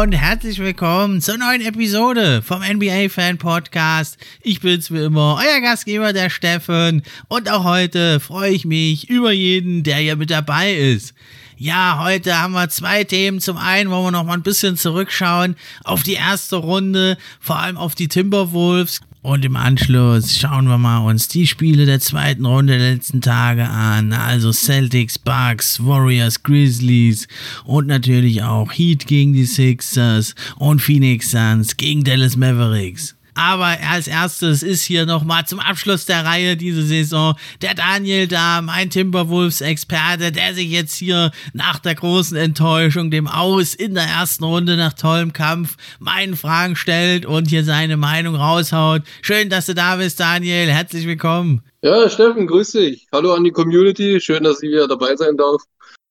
Und herzlich willkommen zur neuen Episode vom NBA Fan Podcast. Ich bin's wie immer, euer Gastgeber, der Steffen. Und auch heute freue ich mich über jeden, der hier mit dabei ist. Ja, heute haben wir zwei Themen. Zum einen wollen wir noch mal ein bisschen zurückschauen auf die erste Runde, vor allem auf die Timberwolves. Und im Anschluss schauen wir mal uns die Spiele der zweiten Runde der letzten Tage an. Also Celtics, Bucks, Warriors, Grizzlies und natürlich auch Heat gegen die Sixers und Phoenix Suns gegen Dallas Mavericks. Aber als erstes ist hier nochmal zum Abschluss der Reihe diese Saison der Daniel da, mein Timberwolves-Experte, der sich jetzt hier nach der großen Enttäuschung dem Aus in der ersten Runde nach tollem Kampf meinen Fragen stellt und hier seine Meinung raushaut. Schön, dass du da bist, Daniel. Herzlich willkommen. Ja, Steffen, grüß dich. Hallo an die Community. Schön, dass ich wieder dabei sein darf.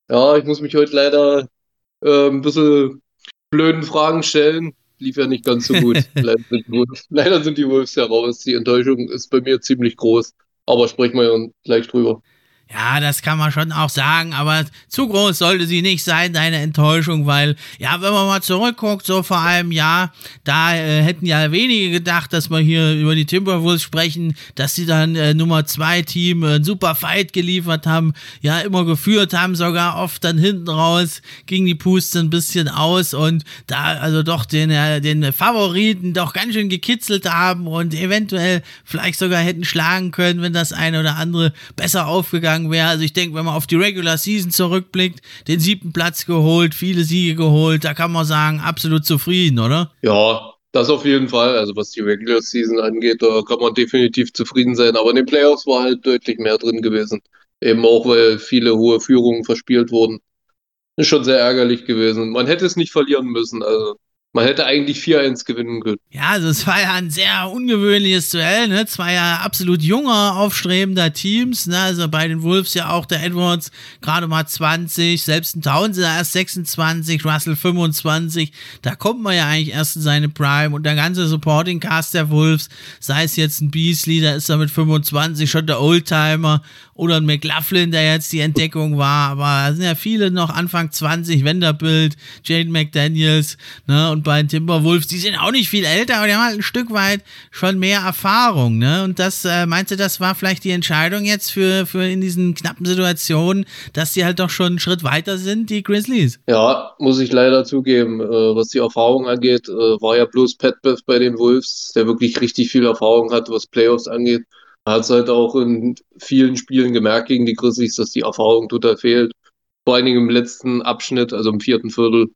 Ja, ich muss mich heute leider äh, ein bisschen blöden Fragen stellen lief ja nicht ganz so gut. leider, sind Wolves, leider sind die Wolves heraus. Die Enttäuschung ist bei mir ziemlich groß. Aber sprechen wir ja gleich drüber. Ja, das kann man schon auch sagen, aber zu groß sollte sie nicht sein, deine Enttäuschung, weil, ja, wenn man mal zurückguckt, so vor einem Jahr, da äh, hätten ja wenige gedacht, dass wir hier über die Timberwolves sprechen, dass sie dann äh, Nummer zwei Team äh, super Fight geliefert haben, ja, immer geführt haben, sogar oft dann hinten raus ging die Puste ein bisschen aus und da also doch den, äh, den Favoriten doch ganz schön gekitzelt haben und eventuell vielleicht sogar hätten schlagen können, wenn das eine oder andere besser aufgegangen gegangen wäre. Also ich denke, wenn man auf die Regular Season zurückblickt, den siebten Platz geholt, viele Siege geholt, da kann man sagen, absolut zufrieden, oder? Ja, das auf jeden Fall. Also was die Regular Season angeht, da kann man definitiv zufrieden sein. Aber in den Playoffs war halt deutlich mehr drin gewesen. Eben auch, weil viele hohe Führungen verspielt wurden. Ist schon sehr ärgerlich gewesen. Man hätte es nicht verlieren müssen. Also man hätte eigentlich 4-1 gewinnen können. Ja, also es war ja ein sehr ungewöhnliches Duell, ne? Zwei ja absolut junger, aufstrebender Teams, ne? Also bei den Wolves ja auch der Edwards gerade mal 20, selbst ein Townsend erst 26, Russell 25. Da kommt man ja eigentlich erst in seine Prime und der ganze Supporting Cast der Wolves, sei es jetzt ein Beasley, da ist er mit 25 schon der Oldtimer oder ein McLaughlin, der jetzt die Entdeckung war, aber da sind ja viele noch Anfang 20, Wenderbild, Jane McDaniels, ne? Und und bei den Timberwolves, die sind auch nicht viel älter, aber die haben halt ein Stück weit schon mehr Erfahrung, ne? Und das, äh, meinte, das war vielleicht die Entscheidung jetzt für, für in diesen knappen Situationen, dass die halt doch schon einen Schritt weiter sind, die Grizzlies. Ja, muss ich leider zugeben. Äh, was die Erfahrung angeht, äh, war ja bloß Pat Beth bei den Wolves, der wirklich richtig viel Erfahrung hat, was Playoffs angeht. Hat es halt auch in vielen Spielen gemerkt gegen die Grizzlies, dass die Erfahrung total fehlt. Vor allen Dingen im letzten Abschnitt, also im vierten Viertel,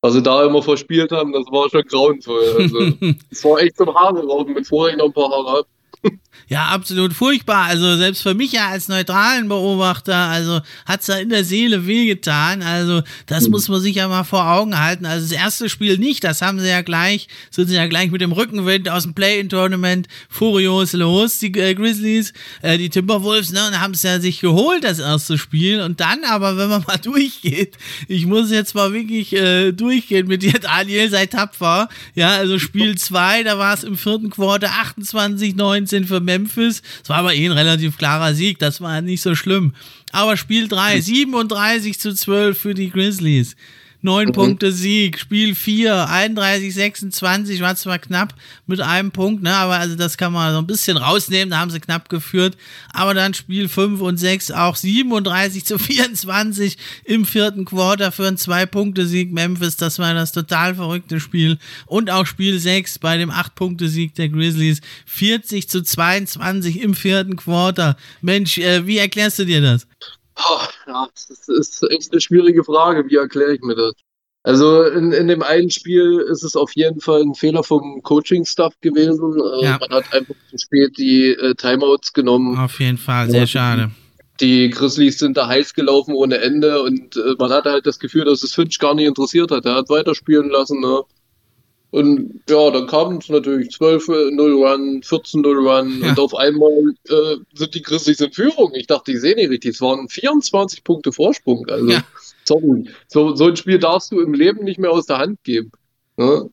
was sie da immer verspielt haben, das war schon grauenvoll. Also, es war echt zum Haare rauben, bevor ich noch ein paar Haare habe. Ja, absolut furchtbar. Also selbst für mich ja als neutralen Beobachter, also hat's da in der Seele wehgetan. Also das mhm. muss man sich ja mal vor Augen halten. Also das erste Spiel nicht, das haben sie ja gleich, sind sie ja gleich mit dem Rückenwind aus dem Play-In-Tournament furios los, die äh, Grizzlies, äh, die Timberwolves, ne, und haben es ja sich geholt, das erste Spiel. Und dann aber, wenn man mal durchgeht, ich muss jetzt mal wirklich äh, durchgehen mit dir, Daniel, sei tapfer. Ja, also Spiel 2, da war es im vierten Quarter 28, 19 für Memphis. Es war aber eh ein relativ klarer Sieg, das war nicht so schlimm. Aber Spiel 3, 37 zu 12 für die Grizzlies. 9 mhm. Punkte Sieg, Spiel 4, 31, 26, war zwar knapp mit einem Punkt, ne, aber also das kann man so ein bisschen rausnehmen, da haben sie knapp geführt, aber dann Spiel 5 und 6 auch 37 zu 24 im vierten Quarter für einen 2-Punkte-Sieg Memphis, das war das total verrückte Spiel und auch Spiel 6 bei dem 8-Punkte-Sieg der Grizzlies, 40 zu 22 im vierten Quarter. Mensch, äh, wie erklärst du dir das? Oh, ja, das ist echt eine schwierige Frage. Wie erkläre ich mir das? Also in, in dem einen Spiel ist es auf jeden Fall ein Fehler vom Coaching-Staff gewesen. Äh, ja. Man hat einfach zu spät die äh, Timeouts genommen. Auf jeden Fall, sehr schade. Die Grizzlies sind da heiß gelaufen ohne Ende und äh, man hatte halt das Gefühl, dass es Finch gar nicht interessiert hat. Er hat weiterspielen lassen. Ne? Und ja, dann kam es natürlich 12-0 Run, 14-0 Run ja. und auf einmal äh, sind die Grizzlies in Führung. Ich dachte, ich sehe nicht richtig. Es waren 24 Punkte Vorsprung. Also, ja. sorry. So, so ein Spiel darfst du im Leben nicht mehr aus der Hand geben. Ne?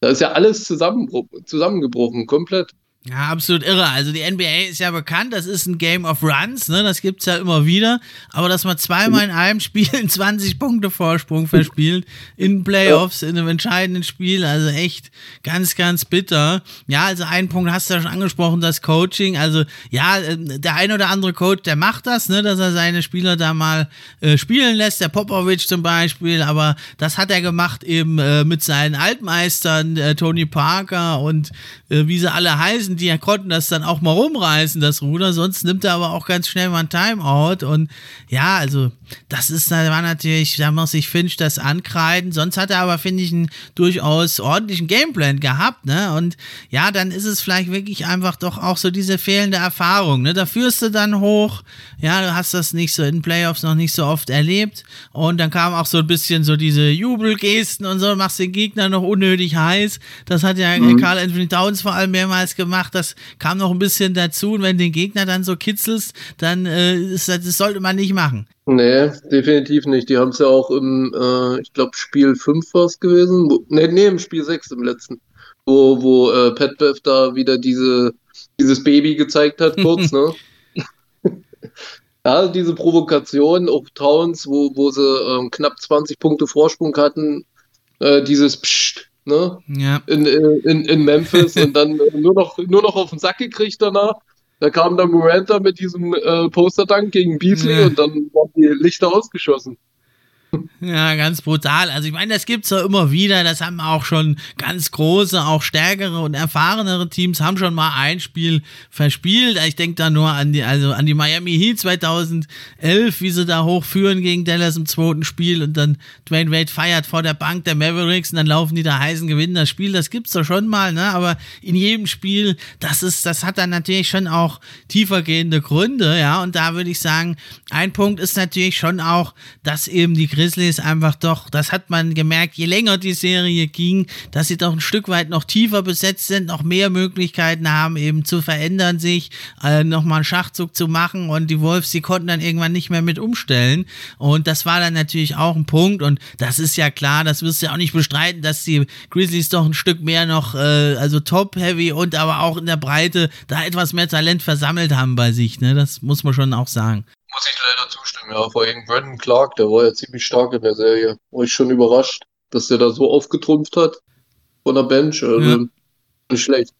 Da ist ja alles zusammengebrochen, komplett. Ja, absolut irre. Also die NBA ist ja bekannt, das ist ein Game of Runs, ne? Das gibt's ja immer wieder. Aber dass man zweimal in einem Spiel 20 Punkte Vorsprung verspielt, in Playoffs, in einem entscheidenden Spiel, also echt ganz, ganz bitter. Ja, also einen Punkt hast du ja schon angesprochen, das Coaching. Also ja, äh, der ein oder andere Coach, der macht das, ne, dass er seine Spieler da mal äh, spielen lässt, der Popovic zum Beispiel. Aber das hat er gemacht eben äh, mit seinen Altmeistern, äh, Tony Parker und äh, wie sie alle heißen gewesen, die konnten das dann auch mal rumreißen, das Ruder. Sonst nimmt er aber auch ganz schnell mal ein Timeout. Und ja, also das ist, da war natürlich, da muss ich Finch das ankreiden. Sonst hat er aber, finde ich, einen durchaus ordentlichen Gameplan gehabt, ne? Und ja, dann ist es vielleicht wirklich einfach doch auch so diese fehlende Erfahrung, ne? Da führst du dann hoch, ja, du hast das nicht so in Playoffs noch nicht so oft erlebt. Und dann kam auch so ein bisschen so diese Jubelgesten und so, machst den Gegner noch unnötig heiß. Das hat ja mhm. Carl Anthony Downs vor allem mehrmals gemacht. Das kam noch ein bisschen dazu. Und wenn den Gegner dann so kitzelst, dann äh, ist, das sollte man nicht machen. Nee, definitiv nicht. Die haben es ja auch im, äh, ich glaube, Spiel 5 war es gewesen. Wo, nee, nee, im Spiel 6 im letzten. Wo, wo äh, Pat Bev da wieder diese, dieses Baby gezeigt hat, kurz, ne? ja, diese Provokation auf Towns, wo, wo sie ähm, knapp 20 Punkte Vorsprung hatten, äh, dieses Psst, ne? Ja. In, in, in Memphis und dann nur, noch, nur noch auf den Sack gekriegt danach. Da kam dann Miranda mit diesem äh, Poster-Dank gegen Beasley ja. und dann waren die Lichter ausgeschossen. Ja, ganz brutal. Also ich meine, das gibt's ja immer wieder. Das haben auch schon ganz große, auch stärkere und erfahrenere Teams haben schon mal ein Spiel verspielt. Ich denke da nur an die, also an die Miami Heat 2011, wie sie da hochführen gegen Dallas im zweiten Spiel und dann Dwayne Wade feiert vor der Bank der Mavericks und dann laufen die da heißen gewinnen das Spiel. Das gibt's doch schon mal, ne? Aber in jedem Spiel, das ist, das hat dann natürlich schon auch tiefergehende Gründe, ja. Und da würde ich sagen, ein Punkt ist natürlich schon auch, dass eben die Grizzlies einfach doch, das hat man gemerkt, je länger die Serie ging, dass sie doch ein Stück weit noch tiefer besetzt sind, noch mehr Möglichkeiten haben, eben zu verändern sich, äh, nochmal einen Schachzug zu machen. Und die Wolves, die konnten dann irgendwann nicht mehr mit umstellen. Und das war dann natürlich auch ein Punkt. Und das ist ja klar, das wirst du ja auch nicht bestreiten, dass die Grizzlies doch ein Stück mehr noch, äh, also top-heavy und aber auch in der Breite da etwas mehr Talent versammelt haben bei sich, ne, das muss man schon auch sagen. Muss ich leider zustimmen, ja. Vor allem Brandon Clark, der war ja ziemlich stark in der Serie. War ich schon überrascht, dass der da so aufgetrumpft hat von der Bench. Also ja. nicht schlecht.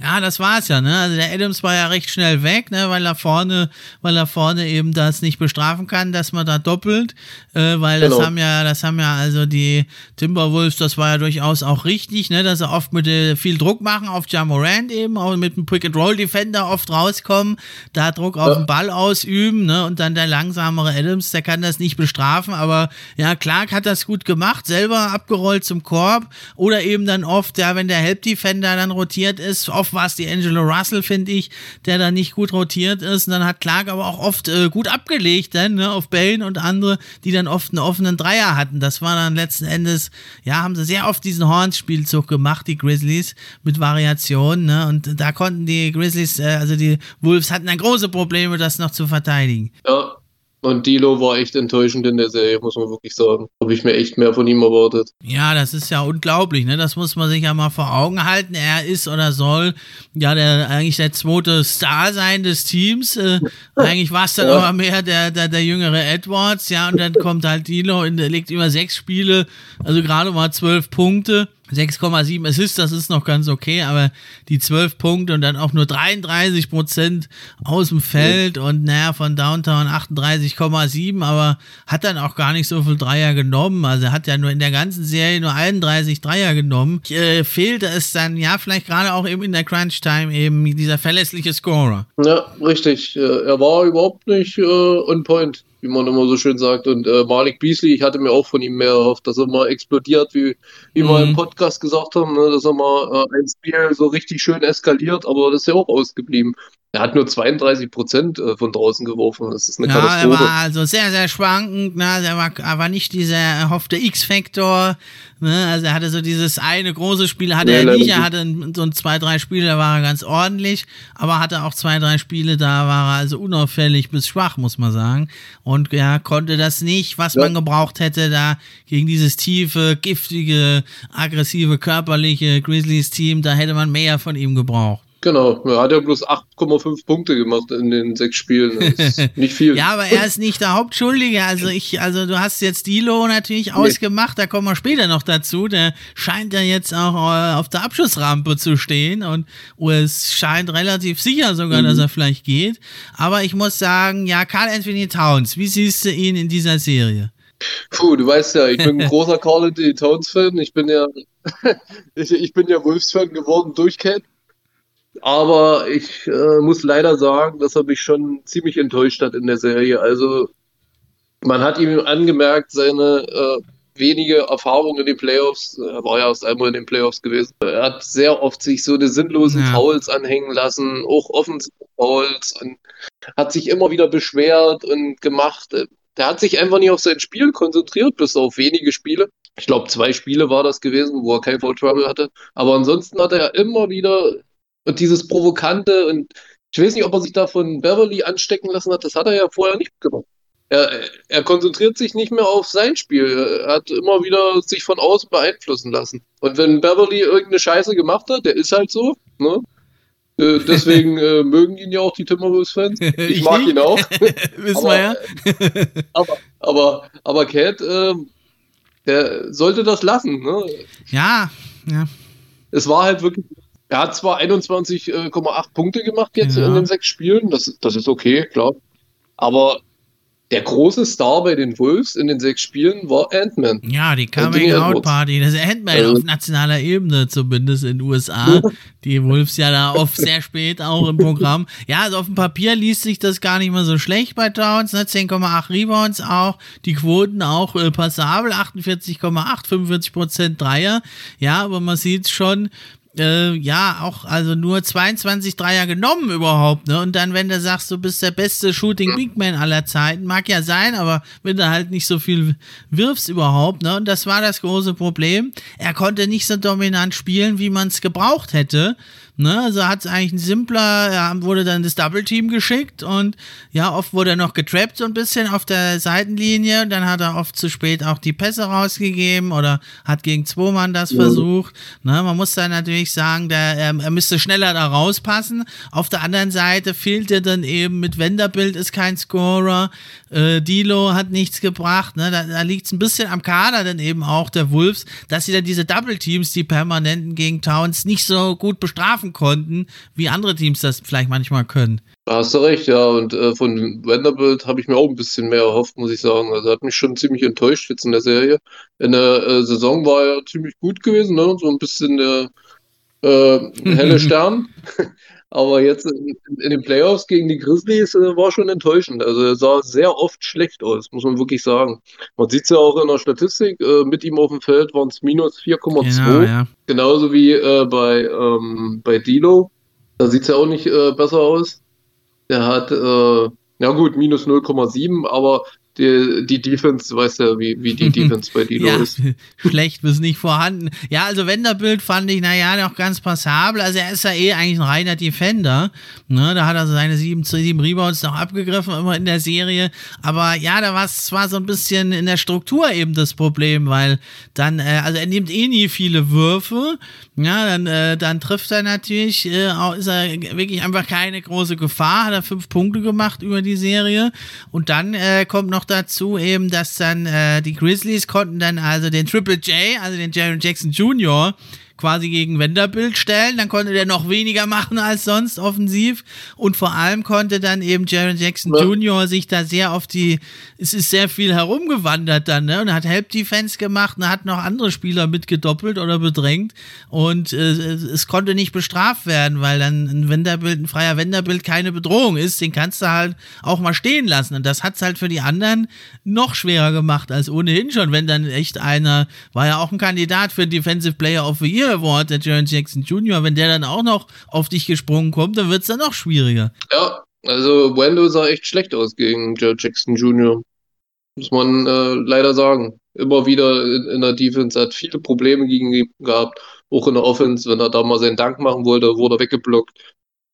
Ja, das war's ja, ne? Also der Adams war ja recht schnell weg, ne, weil er vorne, weil er vorne eben das nicht bestrafen kann, dass man da doppelt, äh, weil genau. das haben ja, das haben ja also die Timberwolves, das war ja durchaus auch richtig, ne, dass sie oft mit äh, viel Druck machen auf Jamorant eben, auch mit dem Pick and Roll Defender oft rauskommen, da Druck auf ja. den Ball ausüben, ne, und dann der langsamere Adams, der kann das nicht bestrafen, aber ja, Clark hat das gut gemacht, selber abgerollt zum Korb oder eben dann oft, ja, wenn der Help Defender dann rotiert ist, oft oft war es die Angelo Russell, finde ich, der da nicht gut rotiert ist. Und dann hat Clark aber auch oft äh, gut abgelegt, dann, ne, auf Bällen und andere, die dann oft einen offenen Dreier hatten. Das war dann letzten Endes, ja, haben sie sehr oft diesen Horns-Spielzug gemacht, die Grizzlies, mit Variationen, ne? Und da konnten die Grizzlies, äh, also die Wolves hatten dann große Probleme, das noch zu verteidigen. Ja, und Dilo war echt enttäuschend in der Serie, muss man wirklich sagen. Habe ich mir echt mehr von ihm erwartet. Ja, das ist ja unglaublich, ne? Das muss man sich ja mal vor Augen halten. Er ist oder soll ja der eigentlich der zweite Star sein des Teams. Äh, eigentlich war es dann ja. aber mehr der, der, der jüngere Edwards, ja, und dann kommt halt Dilo und legt über sechs Spiele, also gerade mal zwölf Punkte. 6,7 Assists, das ist noch ganz okay, aber die 12 Punkte und dann auch nur 33 Prozent aus dem Feld und naja, von Downtown 38,7, aber hat dann auch gar nicht so viel Dreier genommen. Also er hat ja nur in der ganzen Serie nur 31 Dreier genommen. Äh, fehlte es dann, ja, vielleicht gerade auch eben in der Crunch Time eben dieser verlässliche Scorer. Ja, richtig. Äh, er war überhaupt nicht äh, on point wie man immer so schön sagt. Und äh, Malik Beasley, ich hatte mir auch von ihm mehr erhofft, dass er mal explodiert, wie, wie mhm. wir im Podcast gesagt haben, ne, dass er mal äh, ein Spiel so richtig schön eskaliert, aber das ist ja auch ausgeblieben. Er hat nur 32 Prozent äh, von draußen geworfen. Das ist eine ja, Katastrophe. Er war also sehr, sehr schwankend. Ne? Er, war, er war nicht dieser erhoffte X-Faktor. Ne? Also er hatte so dieses eine große Spiel, hatte nee, er nicht. Er hatte so ein, zwei, drei Spiele, da war er ganz ordentlich. Aber hatte auch zwei, drei Spiele, da war er also unauffällig bis schwach, muss man sagen. Und er konnte das nicht, was ja. man gebraucht hätte, da gegen dieses tiefe, giftige, aggressive, körperliche Grizzlies-Team. Da hätte man mehr von ihm gebraucht. Genau, er hat ja bloß 8,5 Punkte gemacht in den sechs Spielen. nicht viel. ja, aber er ist nicht der Hauptschuldige. Also ich, also du hast jetzt Dilo natürlich nee. ausgemacht, da kommen wir später noch dazu. Der scheint ja jetzt auch äh, auf der Abschussrampe zu stehen und es scheint relativ sicher sogar, mhm. dass er vielleicht geht. Aber ich muss sagen, ja, Carl Anthony Towns, wie siehst du ihn in dieser Serie? Puh, du weißt ja, ich bin ein großer Carl Anthony Towns Fan. Ich bin ja, ich, ich bin ja Wolves Fan geworden durch Cat. Aber ich äh, muss leider sagen, dass er mich schon ziemlich enttäuscht hat in der Serie. Also man hat ihm angemerkt, seine äh, wenige Erfahrung in den Playoffs. Er war ja erst einmal in den Playoffs gewesen. Er hat sehr oft sich so eine sinnlosen ja. Fouls anhängen lassen, auch offensive Fouls und hat sich immer wieder beschwert und gemacht. Der hat sich einfach nicht auf sein Spiel konzentriert, bis auf wenige Spiele. Ich glaube, zwei Spiele war das gewesen, wo er kein Foul Trouble hatte. Aber ansonsten hat er immer wieder und dieses Provokante und ich weiß nicht, ob er sich da von Beverly anstecken lassen hat, das hat er ja vorher nicht gemacht. Er, er konzentriert sich nicht mehr auf sein Spiel. Er hat immer wieder sich von außen beeinflussen lassen. Und wenn Beverly irgendeine Scheiße gemacht hat, der ist halt so, ne? Äh, deswegen äh, mögen ihn ja auch die Timberwolves-Fans. Ich, ich, mag nicht. ihn auch. Wissen wir ja. aber, aber, aber Cat, äh, der sollte das lassen. Ne? Ja, ja. Es war halt wirklich er hat zwar 21,8 Punkte gemacht jetzt ja. in den sechs Spielen, das, das ist okay, klar. Aber der große Star bei den Wolves in den sechs Spielen war Ant-Man. Ja, die Coming-Out-Party. Das Ant-Man also. auf nationaler Ebene, zumindest in den USA. die Wolves ja da oft sehr spät auch im Programm. Ja, also auf dem Papier liest sich das gar nicht mal so schlecht bei Towns. Ne? 10,8 Rebounds auch. Die Quoten auch äh, passabel. 48,8, 45% Dreier. Ja, aber man sieht schon, äh, ja, auch also nur 22 Dreier genommen überhaupt, ne? Und dann, wenn du sagst, du bist der beste Shooting Big Man aller Zeiten, mag ja sein, aber wenn du halt nicht so viel wirfst überhaupt, ne? Und das war das große Problem. Er konnte nicht so dominant spielen, wie man es gebraucht hätte. Ne, also hat es eigentlich ein simpler, ja, wurde dann das Double Team geschickt und ja, oft wurde er noch getrappt so ein bisschen auf der Seitenlinie. Dann hat er oft zu spät auch die Pässe rausgegeben oder hat gegen zwei Mann das ja. versucht. Ne, man muss dann natürlich sagen, der, er, er müsste schneller da rauspassen. Auf der anderen Seite fehlte dann eben mit Wenderbild ist kein Scorer. Äh, Dilo hat nichts gebracht. Ne, da, da liegt es ein bisschen am Kader dann eben auch der Wolves, dass sie dann diese Double Teams, die permanenten gegen Towns, nicht so gut bestrafen schaffen konnten, wie andere Teams das vielleicht manchmal können. hast du recht, ja. Und äh, von Vanderbilt habe ich mir auch ein bisschen mehr erhofft, muss ich sagen. Also hat mich schon ziemlich enttäuscht jetzt in der Serie. In der äh, Saison war er ziemlich gut gewesen, ne? so ein bisschen der äh, helle Stern. Aber jetzt in, in, den Playoffs gegen die Grizzlies äh, war schon enttäuschend. Also er sah sehr oft schlecht aus, muss man wirklich sagen. Man sieht es ja auch in der Statistik, äh, mit ihm auf dem Feld waren es minus 4,2. Genau, ja. Genauso wie äh, bei, ähm, bei Dilo. Da sieht es ja auch nicht äh, besser aus. Der hat, äh, ja gut, minus 0,7, aber die, die Defense, du weißt ja, wie, wie die Defense bei Dino ja, ist. Schlecht bis nicht vorhanden. Ja, also Wenderbild fand ich, naja, noch ganz passabel. Also er ist ja eh eigentlich ein reiner Defender. Ne, da hat er seine sieben, sieben Rebounds noch abgegriffen, immer in der Serie. Aber ja, da war es zwar so ein bisschen in der Struktur eben das Problem, weil dann, äh, also er nimmt eh nie viele Würfe. Ja, dann, äh, dann trifft er natürlich, äh, auch, ist er wirklich einfach keine große Gefahr, hat er fünf Punkte gemacht über die Serie. Und dann äh, kommt noch dazu eben, dass dann äh, die Grizzlies konnten dann also den Triple J, also den Jaron Jackson Jr., quasi gegen Wenderbild stellen. Dann konnte der noch weniger machen als sonst offensiv. Und vor allem konnte dann eben Jaron Jackson ja. Jr. sich da sehr auf die, es ist sehr viel herumgewandert dann, ne? Und hat Help Defense gemacht und hat noch andere Spieler mitgedoppelt oder bedrängt. Und äh, es konnte nicht bestraft werden, weil dann ein Wenderbild, ein freier Wenderbild keine Bedrohung ist. Den kannst du halt auch mal stehen lassen. Und das hat es halt für die anderen noch schwerer gemacht als ohnehin schon, wenn dann echt einer, war ja auch ein Kandidat für Defensive Player of the Year Award, der Jaron Jackson Jr., wenn der dann auch noch auf dich gesprungen kommt, dann wird es dann noch schwieriger. Ja, also Wendell sah echt schlecht aus gegen Jaron Jackson Jr. Muss man äh, leider sagen. Immer wieder in, in, der Defense hat viele Probleme gegen ihn gehabt. Auch in der Offense, wenn er da mal seinen Dank machen wollte, wurde er weggeblockt.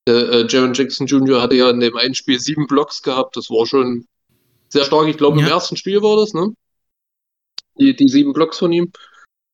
Der, äh, Jaron Jackson Jr. hatte ja in dem einen Spiel sieben Blocks gehabt. Das war schon sehr stark. Ich glaube, ja. im ersten Spiel war das, ne? Die, die sieben Blocks von ihm.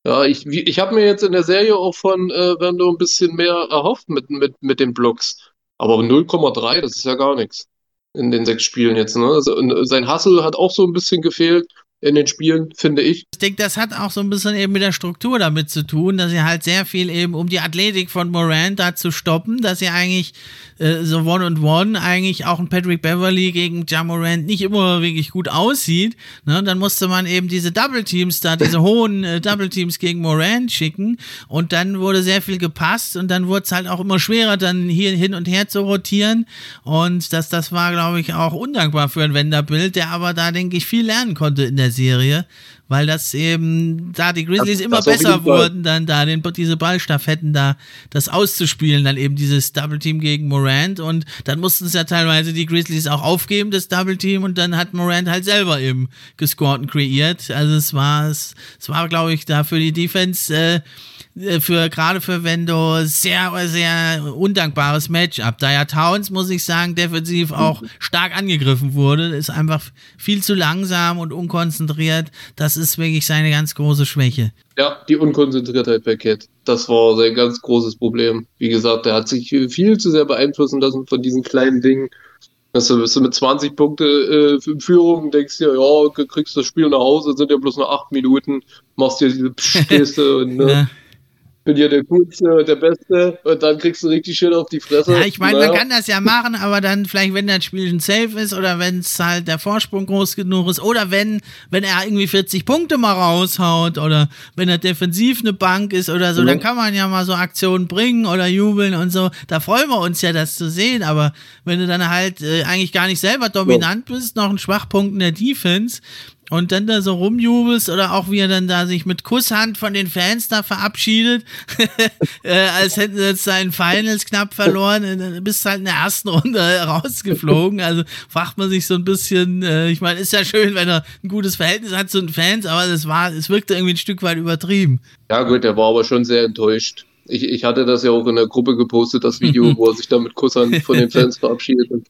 Ja, ich, ich habe mir jetzt in der Serie auch von äh, Vando ein bisschen mehr erhofft mit, mit, mit den Blocks. Aber 0,3, das ist ja gar nichts in den sechs Spielen jetzt. Ne? Also, sein Hustle hat auch so ein bisschen gefehlt in den Spielen, finde ich. Ich denke, das hat auch so ein bisschen eben mit der Struktur damit zu tun, dass sie halt sehr viel eben, um die Athletik von Moran da zu stoppen, dass sie eigentlich äh, so One und One eigentlich auch ein Patrick Beverly gegen Jamorant nicht immer wirklich gut aussieht. Ne? Dann musste man eben diese Double Teams da, diese hohen äh, Double Teams gegen Moran schicken und dann wurde sehr viel gepasst und dann wurde es halt auch immer schwerer, dann hier hin und her zu rotieren und das, das war, glaube ich, auch undankbar für ein Wenderbild, der aber da, denke ich, viel lernen konnte in der Serie, weil das eben, da die Grizzlies das, immer das besser wurden, dann da den, diese Ballstaffetten da, das auszuspielen, dann eben dieses Double Team gegen Morant. Und dann mussten es ja teilweise die Grizzlies auch aufgeben, das Double Team. Und dann hat Morant halt selber eben gescored und kreiert. Also es war, es, es war, glaube ich, da für die Defense, äh, für gerade für Wendo sehr, sehr undankbares Matchup. Da ja Towns, muss ich sagen, defensiv auch stark angegriffen wurde, ist einfach viel zu langsam und unkonzentriert. Das ist wirklich seine ganz große Schwäche. Ja, die Unkonzentriertheit bei Cat. Das war sein ganz großes Problem. Wie gesagt, er hat sich viel zu sehr beeinflussen lassen von diesen kleinen Dingen. Also bist du mit 20 Punkte äh, in Führung, denkst dir, ja, kriegst das Spiel nach Hause, sind ja bloß noch 8 Minuten, machst dir diese Geste und ne, bin ja der Coolste und der Beste und dann kriegst du richtig schön auf die Fresse. Ja, ich meine, naja. man kann das ja machen, aber dann vielleicht, wenn das Spiel schon safe ist oder wenn es halt der Vorsprung groß genug ist oder wenn, wenn er irgendwie 40 Punkte mal raushaut oder wenn er defensiv eine Bank ist oder so, mhm. dann kann man ja mal so Aktionen bringen oder jubeln und so. Da freuen wir uns ja, das zu sehen, aber wenn du dann halt äh, eigentlich gar nicht selber dominant ja. bist, noch ein Schwachpunkt in der Defense, und dann da so rumjubelst oder auch wie er dann da sich mit Kusshand von den Fans da verabschiedet, äh, als hätten sie jetzt seinen Finals knapp verloren, dann bist halt in der ersten Runde rausgeflogen. Also fragt man sich so ein bisschen, äh, ich meine, ist ja schön, wenn er ein gutes Verhältnis hat zu den Fans, aber es war, es wirkte irgendwie ein Stück weit übertrieben. Ja gut, er war aber schon sehr enttäuscht. Ich, ich hatte das ja auch in der Gruppe gepostet, das Video, wo er sich da mit Kusshand von den Fans verabschiedet. Und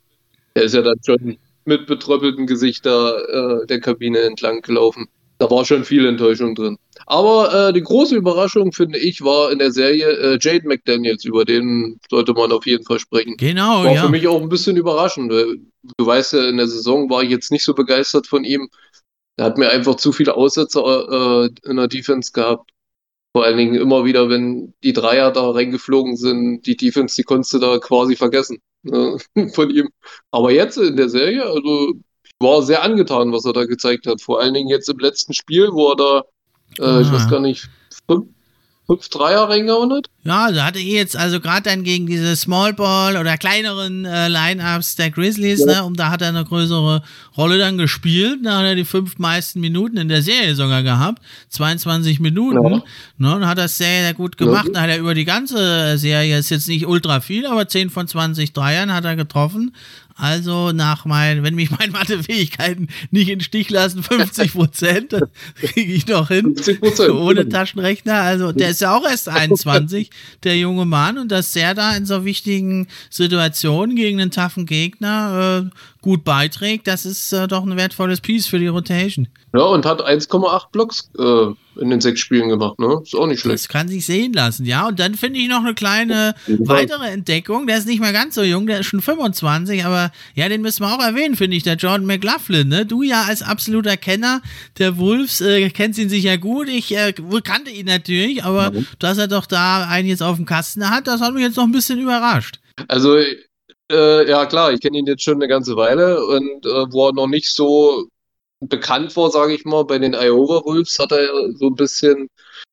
er ist ja dann schon mit betröppeltem Gesicht da äh, der Kabine entlang gelaufen. Da war schon viel Enttäuschung drin. Aber äh, die große Überraschung, finde ich, war in der Serie äh, Jade McDaniels. Über den sollte man auf jeden Fall sprechen. Genau, war ja. für mich auch ein bisschen überraschend. Du weißt ja, in der Saison war ich jetzt nicht so begeistert von ihm. Er hat mir einfach zu viele Aussätze äh, in der Defense gehabt. Vor allen Dingen immer wieder, wenn die Dreier da reingeflogen sind, die Defense, die konntest du da quasi vergessen äh, von ihm. Aber jetzt in der Serie, also ich war sehr angetan, was er da gezeigt hat. Vor allen Dingen jetzt im letzten Spiel, wo er da, äh, ah. ich weiß gar nicht, fünf, fünf Dreier reingehauen. Ja, da hatte ich jetzt also gerade dann gegen diese Small Ball oder kleineren äh, Lineups der Grizzlies, ja. ne, und da hat er eine größere Rolle dann gespielt. Da hat er die fünf meisten Minuten in der Serie sogar gehabt, 22 Minuten. Ja. Ne, und hat das sehr, sehr gut gemacht. Ja. Da hat er über die ganze Serie, ist jetzt nicht ultra viel, aber 10 von 20 Dreiern hat er getroffen. Also nach meinen, wenn mich meine Mathefähigkeiten nicht in den Stich lassen, 50 Prozent, kriege ich noch hin. 50 Ohne Taschenrechner. Also der ist ja auch erst 21, der junge Mann. Und dass der da in so wichtigen Situationen gegen einen taffen Gegner äh, gut beiträgt, das ist äh, doch ein wertvolles Piece für die Rotation. Ja, und hat 1,8 Blocks äh, in den sechs Spielen gemacht, ne? Ist auch nicht schlecht. Das kann sich sehen lassen, ja. Und dann finde ich noch eine kleine weitere Entdeckung. Der ist nicht mehr ganz so jung, der ist schon 25, aber ja, den müssen wir auch erwähnen, finde ich, der Jordan McLaughlin, ne? Du ja als absoluter Kenner der Wolves, äh, kennst ihn sicher gut. Ich äh, kannte ihn natürlich, aber ja. dass er doch da einen jetzt auf dem Kasten hat, das hat mich jetzt noch ein bisschen überrascht. Also, äh, ja klar, ich kenne ihn jetzt schon eine ganze Weile und äh, wo er noch nicht so bekannt war, sage ich mal, bei den Iowa Wolves hat er so ein bisschen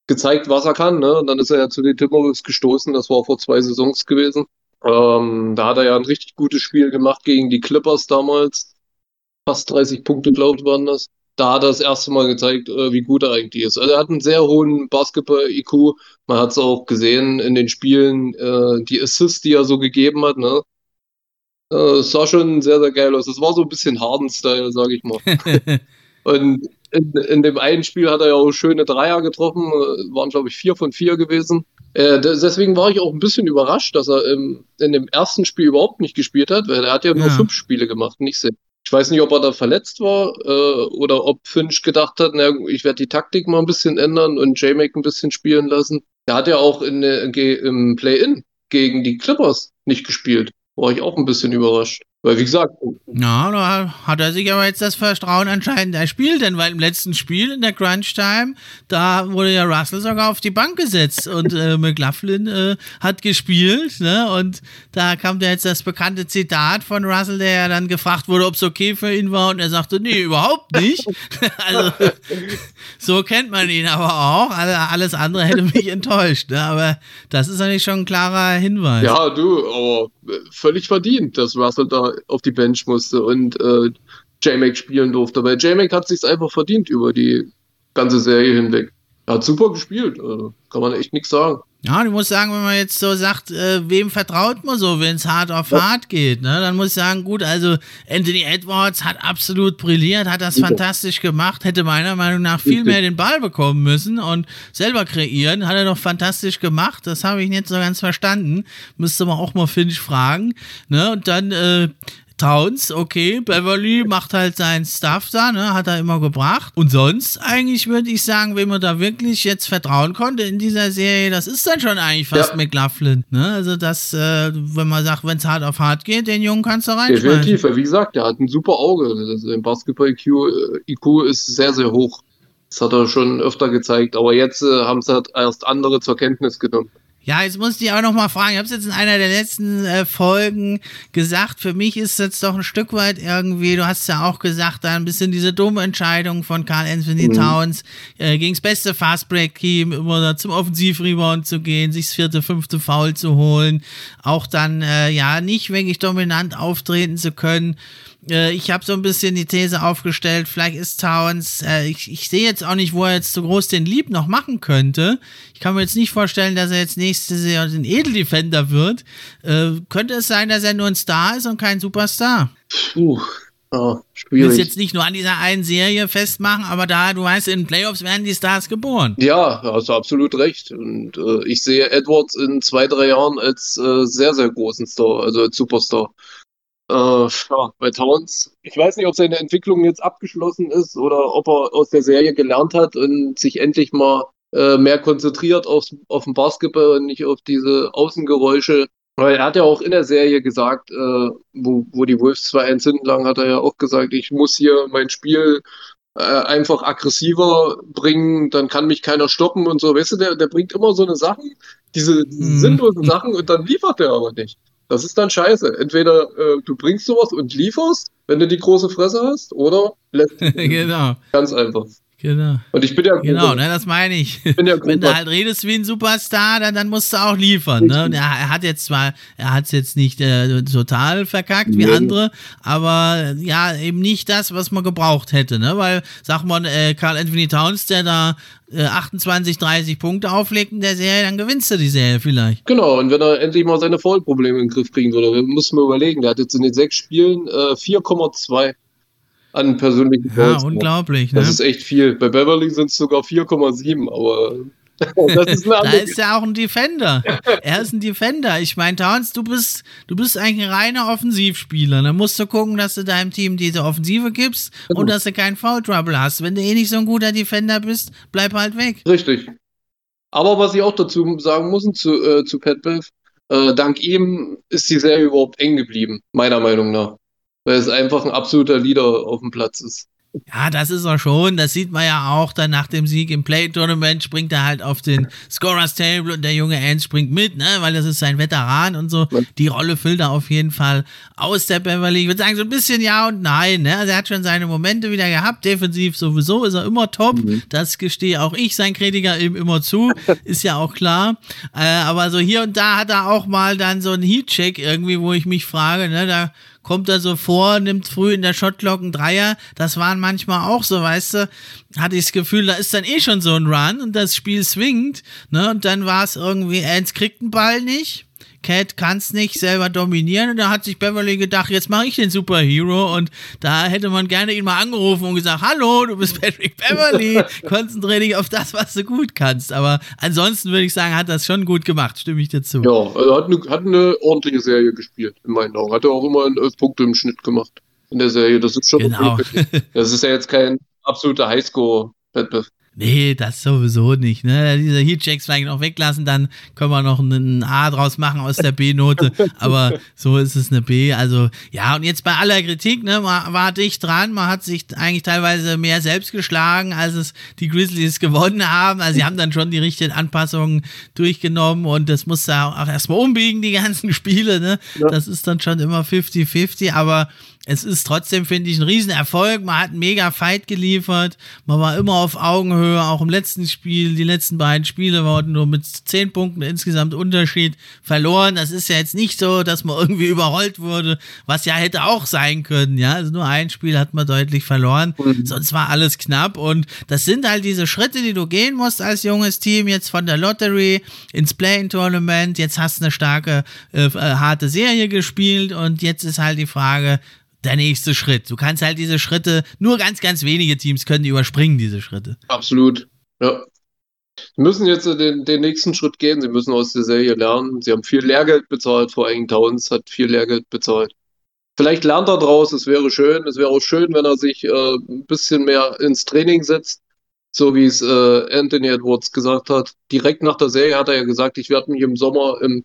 gezeigt, was er kann. Ne? Und dann ist er ja zu den Timberwolves gestoßen, das war vor zwei Saisons gewesen. Ähm, da hat er ja ein richtig gutes Spiel gemacht gegen die Clippers damals. Fast 30 Punkte, glaube ich, waren das. Da hat er das erste Mal gezeigt, äh, wie gut er eigentlich ist. Also er hat einen sehr hohen Basketball-IQ. Man hat es auch gesehen in den Spielen, äh, die Assists, die er so gegeben hat. Ne? Äh, es sah schon sehr, sehr geil aus. Es war so ein bisschen Harden-Style, sage ich mal. und in, in, dem einen Spiel hat er ja auch schöne Dreier getroffen, äh, waren glaube ich vier von vier gewesen. Äh, deswegen war ich auch ein bisschen überrascht, dass er im, in dem ersten Spiel überhaupt nicht gespielt hat, weil er hat ja nur ja. fünf Spiele gemacht, nicht sechs. Ich weiß nicht, ob er da verletzt war äh, oder ob Finch gedacht hat, na, ich werde die Taktik mal ein bisschen ändern und J-Mac ein bisschen spielen lassen. Er hat ja auch in, in, im Play-In gegen die Clippers nicht gespielt war ich auch ein bisschen überrascht. Weil, wie gesagt. Ja, da hat er sich aber jetzt das Vertrauen anscheinend erspielt, denn weil im letzten Spiel in der Crunch Time, da wurde ja Russell sogar auf die Bank gesetzt und äh, McLaughlin äh, hat gespielt, ne? Und da kam da jetzt das bekannte Zitat von Russell, der ja dann gefragt wurde, ob es okay für ihn war und er sagte, nee, überhaupt nicht. also, so kennt man ihn aber auch. Alles andere hätte mich enttäuscht, ne? Aber das ist eigentlich schon ein klarer Hinweis. Ja, du, aber völlig verdient, dass Russell da auf die Bench musste und äh, J-Mac spielen durfte. Weil J-Mac hat sich einfach verdient über die ganze Serie hinweg. Er hat super gespielt, also kann man echt nichts sagen. Ja, du musst sagen, wenn man jetzt so sagt, äh, wem vertraut man so, wenn es hart auf ja. hart geht, ne? Dann muss ich sagen, gut, also Anthony Edwards hat absolut brilliert, hat das Super. fantastisch gemacht, hätte meiner Meinung nach viel mehr den Ball bekommen müssen und selber kreieren, hat er doch fantastisch gemacht. Das habe ich nicht so ganz verstanden. Müsste man auch mal Finch fragen, ne? Und dann äh, Towns, okay, Beverly macht halt seinen Stuff da, ne, hat er immer gebracht. Und sonst eigentlich würde ich sagen, wenn man da wirklich jetzt vertrauen konnte in dieser Serie, das ist dann schon eigentlich fast ja. McLaughlin, ne? Also das, äh, wenn man sagt, wenn es hart auf hart geht, den Jungen kannst du reinschmeißen. Definitiv, wie gesagt, der hat ein super Auge. Also Im Basketball-IQ IQ ist sehr, sehr hoch. Das hat er schon öfter gezeigt, aber jetzt äh, haben es halt erst andere zur Kenntnis genommen. Ja, jetzt musste ich auch noch mal fragen. Ich habe es jetzt in einer der letzten äh, Folgen gesagt. Für mich ist jetzt doch ein Stück weit irgendwie, du hast ja auch gesagt, da ein bisschen diese dumme Entscheidung von Carl Anthony mhm. Towns äh, gegen das beste Fastbreak-Team immer zum Offensivrebound zu gehen, sich das vierte, fünfte Foul zu holen, auch dann äh, ja nicht wirklich dominant auftreten zu können. Äh, ich habe so ein bisschen die These aufgestellt, vielleicht ist Towns, äh, ich, ich sehe jetzt auch nicht, wo er jetzt so groß den Lieb noch machen könnte. Ich kann mir jetzt nicht vorstellen, dass er jetzt nächste Saison ein Edeldefender wird. Äh, könnte es sein, dass er nur ein Star ist und kein Superstar? Puh. Oh, schwierig. Ich will jetzt nicht nur an dieser einen Serie festmachen, aber da, du weißt, in Playoffs werden die Stars geboren. Ja, hast du absolut recht. Und äh, ich sehe Edwards in zwei, drei Jahren als äh, sehr, sehr großen Star, also als Superstar. Äh, ja, bei Towns. Ich weiß nicht, ob seine Entwicklung jetzt abgeschlossen ist oder ob er aus der Serie gelernt hat und sich endlich mal äh, mehr konzentriert auf, auf den Basketball und nicht auf diese Außengeräusche. Weil er hat ja auch in der Serie gesagt, äh, wo, wo die Wolves 2-1 hinten lagen, hat er ja auch gesagt, ich muss hier mein Spiel äh, einfach aggressiver bringen, dann kann mich keiner stoppen und so. Weißt du, der, der bringt immer so eine Sachen, diese mhm. sinnlosen Sachen und dann liefert er aber nicht. Das ist dann scheiße. Entweder äh, du bringst sowas und lieferst, wenn du die große Fresse hast, oder lässt Genau. Ganz einfach. Genau. Und ich bin ja Genau, ne, das meine ich. Bin ja Wenn du halt redest wie ein Superstar, dann, dann musst du auch liefern. Ne? Und er, er hat jetzt zwar, er hat es jetzt nicht äh, total verkackt wie nee. andere, aber ja, eben nicht das, was man gebraucht hätte. Ne? Weil, sag mal, äh, Carl Anthony Towns, der da äh, 28, 30 Punkte auflegt in der Serie, dann gewinnst du die Serie vielleicht. Genau, und wenn er endlich mal seine Foulprobleme in den Griff kriegen würde, muss man überlegen, der hat jetzt in den sechs Spielen äh, 4,2 an persönlichen Ja, Calls, unglaublich. Ne? Das ist echt viel. Bei Beverly sind es sogar 4,7, aber Das ist da ist er auch ein Defender. er ist ein Defender. Ich meine, Towns, du bist, du bist eigentlich ein reiner Offensivspieler. Dann musst du gucken, dass du deinem Team diese Offensive gibst genau. und dass du keinen Foul Trouble hast. Wenn du eh nicht so ein guter Defender bist, bleib halt weg. Richtig. Aber was ich auch dazu sagen muss zu, äh, zu Pat Bev, äh, dank ihm ist die Serie überhaupt eng geblieben, meiner Meinung nach. Weil es einfach ein absoluter Leader auf dem Platz ist. Ja, das ist er schon. Das sieht man ja auch dann nach dem Sieg im Play-Tournament, springt er halt auf den Scorers Table und der junge Ants springt mit, ne, weil das ist sein Veteran und so. Die Rolle füllt er auf jeden Fall aus der Beverly. Ich würde sagen, so ein bisschen ja und nein, ne. Also er hat schon seine Momente wieder gehabt. Defensiv sowieso ist er immer top. Mhm. Das gestehe auch ich, sein Kritiker, ihm immer zu. Ist ja auch klar. Äh, aber so hier und da hat er auch mal dann so einen Heat-Check irgendwie, wo ich mich frage, ne, da kommt er so vor, nimmt früh in der Shotglock einen Dreier. Das waren manchmal auch so, weißt du, hatte ich das Gefühl, da ist dann eh schon so ein Run und das Spiel swingt, ne, und dann war es irgendwie, Ernst kriegt den Ball nicht Cat kann es nicht selber dominieren und da hat sich Beverly gedacht, jetzt mache ich den Superhero und da hätte man gerne ihn mal angerufen und gesagt, hallo, du bist Patrick Beverly, konzentriere dich auf das, was du gut kannst. Aber ansonsten würde ich sagen, hat das schon gut gemacht, stimme ich dazu. Ja, also hat eine, hat eine ordentliche Serie gespielt, in meinen Augen. Hat er auch immer elf Punkte im Schnitt gemacht in der Serie. Das ist schon genau. Das ist ja jetzt kein absoluter Highscore-Wettbewerb. Nee, das sowieso nicht. Ne? Diese Heatchecks vielleicht noch weglassen, dann können wir noch ein A draus machen aus der B-Note. Aber so ist es eine B. Also, ja, und jetzt bei aller Kritik, ne, man war dicht dran, man hat sich eigentlich teilweise mehr selbst geschlagen, als es die Grizzlies gewonnen haben. Also, sie haben dann schon die richtigen Anpassungen durchgenommen und das muss da auch erstmal umbiegen, die ganzen Spiele. Ne? Ja. Das ist dann schon immer 50-50, aber es ist trotzdem, finde ich, ein Riesenerfolg. Man hat einen mega Fight geliefert. Man war immer auf Augenhöhe, auch im letzten Spiel. Die letzten beiden Spiele wurden nur mit zehn Punkten insgesamt Unterschied verloren. Das ist ja jetzt nicht so, dass man irgendwie überrollt wurde, was ja hätte auch sein können. Ja, also nur ein Spiel hat man deutlich verloren. Mhm. Sonst war alles knapp. Und das sind halt diese Schritte, die du gehen musst als junges Team. Jetzt von der Lottery ins Play-In-Tournament. Jetzt hast du eine starke, äh, äh harte Serie gespielt. Und jetzt ist halt die Frage, der nächste Schritt. Du kannst halt diese Schritte, nur ganz, ganz wenige Teams können die überspringen, diese Schritte. Absolut, ja. Sie müssen jetzt den, den nächsten Schritt gehen. Sie müssen aus der Serie lernen. Sie haben viel Lehrgeld bezahlt, vor allem Towns hat viel Lehrgeld bezahlt. Vielleicht lernt er draus, es wäre schön. Es wäre auch schön, wenn er sich äh, ein bisschen mehr ins Training setzt, so wie es äh, Anthony Edwards gesagt hat. Direkt nach der Serie hat er ja gesagt, ich werde mich im Sommer im,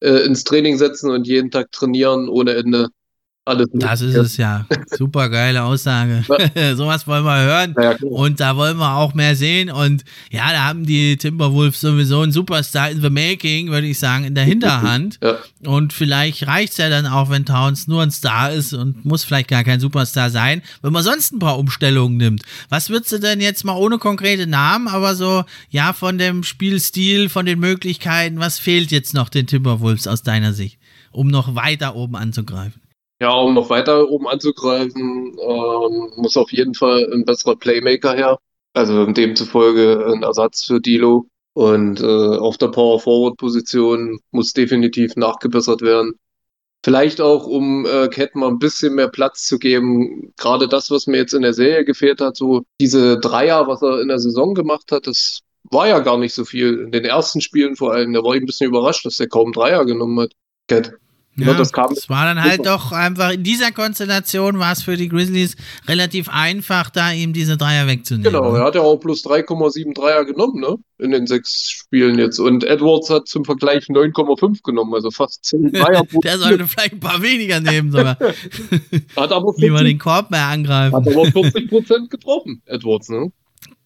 äh, ins Training setzen und jeden Tag trainieren ohne Ende alles. Das ist es ja. Super geile Aussage. Sowas wollen wir hören. Ja, und da wollen wir auch mehr sehen. Und ja, da haben die Timberwolves sowieso einen Superstar in the making, würde ich sagen, in der Hinterhand. Ja. Und vielleicht reicht es ja dann auch, wenn Towns nur ein Star ist und muss vielleicht gar kein Superstar sein, wenn man sonst ein paar Umstellungen nimmt. Was würdest du denn jetzt mal ohne konkrete Namen, aber so, ja, von dem Spielstil, von den Möglichkeiten, was fehlt jetzt noch den Timberwolves aus deiner Sicht, um noch weiter oben anzugreifen? Ja, um noch weiter oben anzugreifen, ähm, muss auf jeden Fall ein besserer Playmaker her. Also demzufolge ein Ersatz für Dilo. Und äh, auf der Power Forward Position muss definitiv nachgebessert werden. Vielleicht auch, um äh, Cat mal ein bisschen mehr Platz zu geben. Gerade das, was mir jetzt in der Serie gefehlt hat, so diese Dreier, was er in der Saison gemacht hat, das war ja gar nicht so viel. In den ersten Spielen vor allem, da war ich ein bisschen überrascht, dass er kaum Dreier genommen hat. Cat. Ja, das, kam das war dann halt doch einfach, in dieser Konstellation war es für die Grizzlies relativ einfach, da ihm diese Dreier wegzunehmen. Genau, er hat ja auch plus 3,7 Dreier genommen, ne? In den sechs Spielen jetzt. Und Edwards hat zum Vergleich 9,5 genommen, also fast 10 Dreier Der sollte vielleicht ein paar weniger nehmen sogar. hat aber 40, Lieber den Korb mehr angreifen. Hat aber 40 Prozent getroffen, Edwards, ne?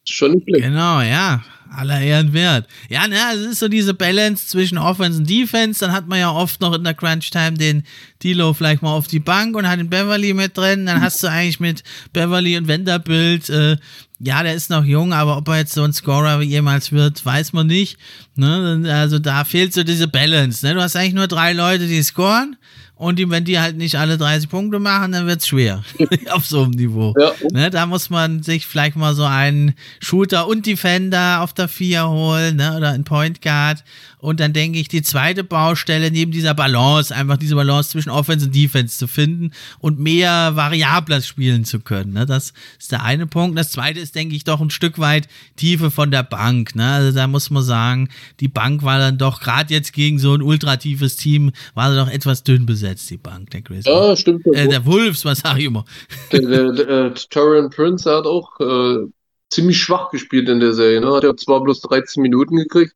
Schon nicht schlecht. Genau, ja aller Ehren wert. Ja, ne, also es ist so diese Balance zwischen Offense und Defense. Dann hat man ja oft noch in der Crunch Time den Dilo vielleicht mal auf die Bank und hat den Beverly mit drin. Dann hast du eigentlich mit Beverly und Vanderbilt, äh, ja, der ist noch jung, aber ob er jetzt so ein Scorer jemals wird, weiß man nicht. Ne? Also da fehlt so diese Balance. Ne? Du hast eigentlich nur drei Leute, die scoren Und die, wenn die halt nicht alle 30 Punkte machen, dann wird es schwer auf so einem Niveau. Ja. Ne, da muss man sich vielleicht mal so einen Shooter und Defender auf der 4 holen ne, oder einen Point Guard. Und dann denke ich, die zweite Baustelle neben dieser Balance, einfach diese Balance zwischen Offense und Defense zu finden und mehr variabler spielen zu können. Ne? Das ist der eine Punkt. Das zweite ist, denke ich, doch ein Stück weit Tiefe von der Bank. Ne? Also da muss man sagen, die Bank war dann doch, gerade jetzt gegen so ein ultratiefes Team, war sie doch etwas dünn besetzt, die Bank der Grizzlies. Ja, stimmt. Äh, der Wolves, was sage ich immer. Der, der, der, der äh, Prince hat auch äh, ziemlich schwach gespielt in der Serie. Ne? Hat ja zwar bloß 13 Minuten gekriegt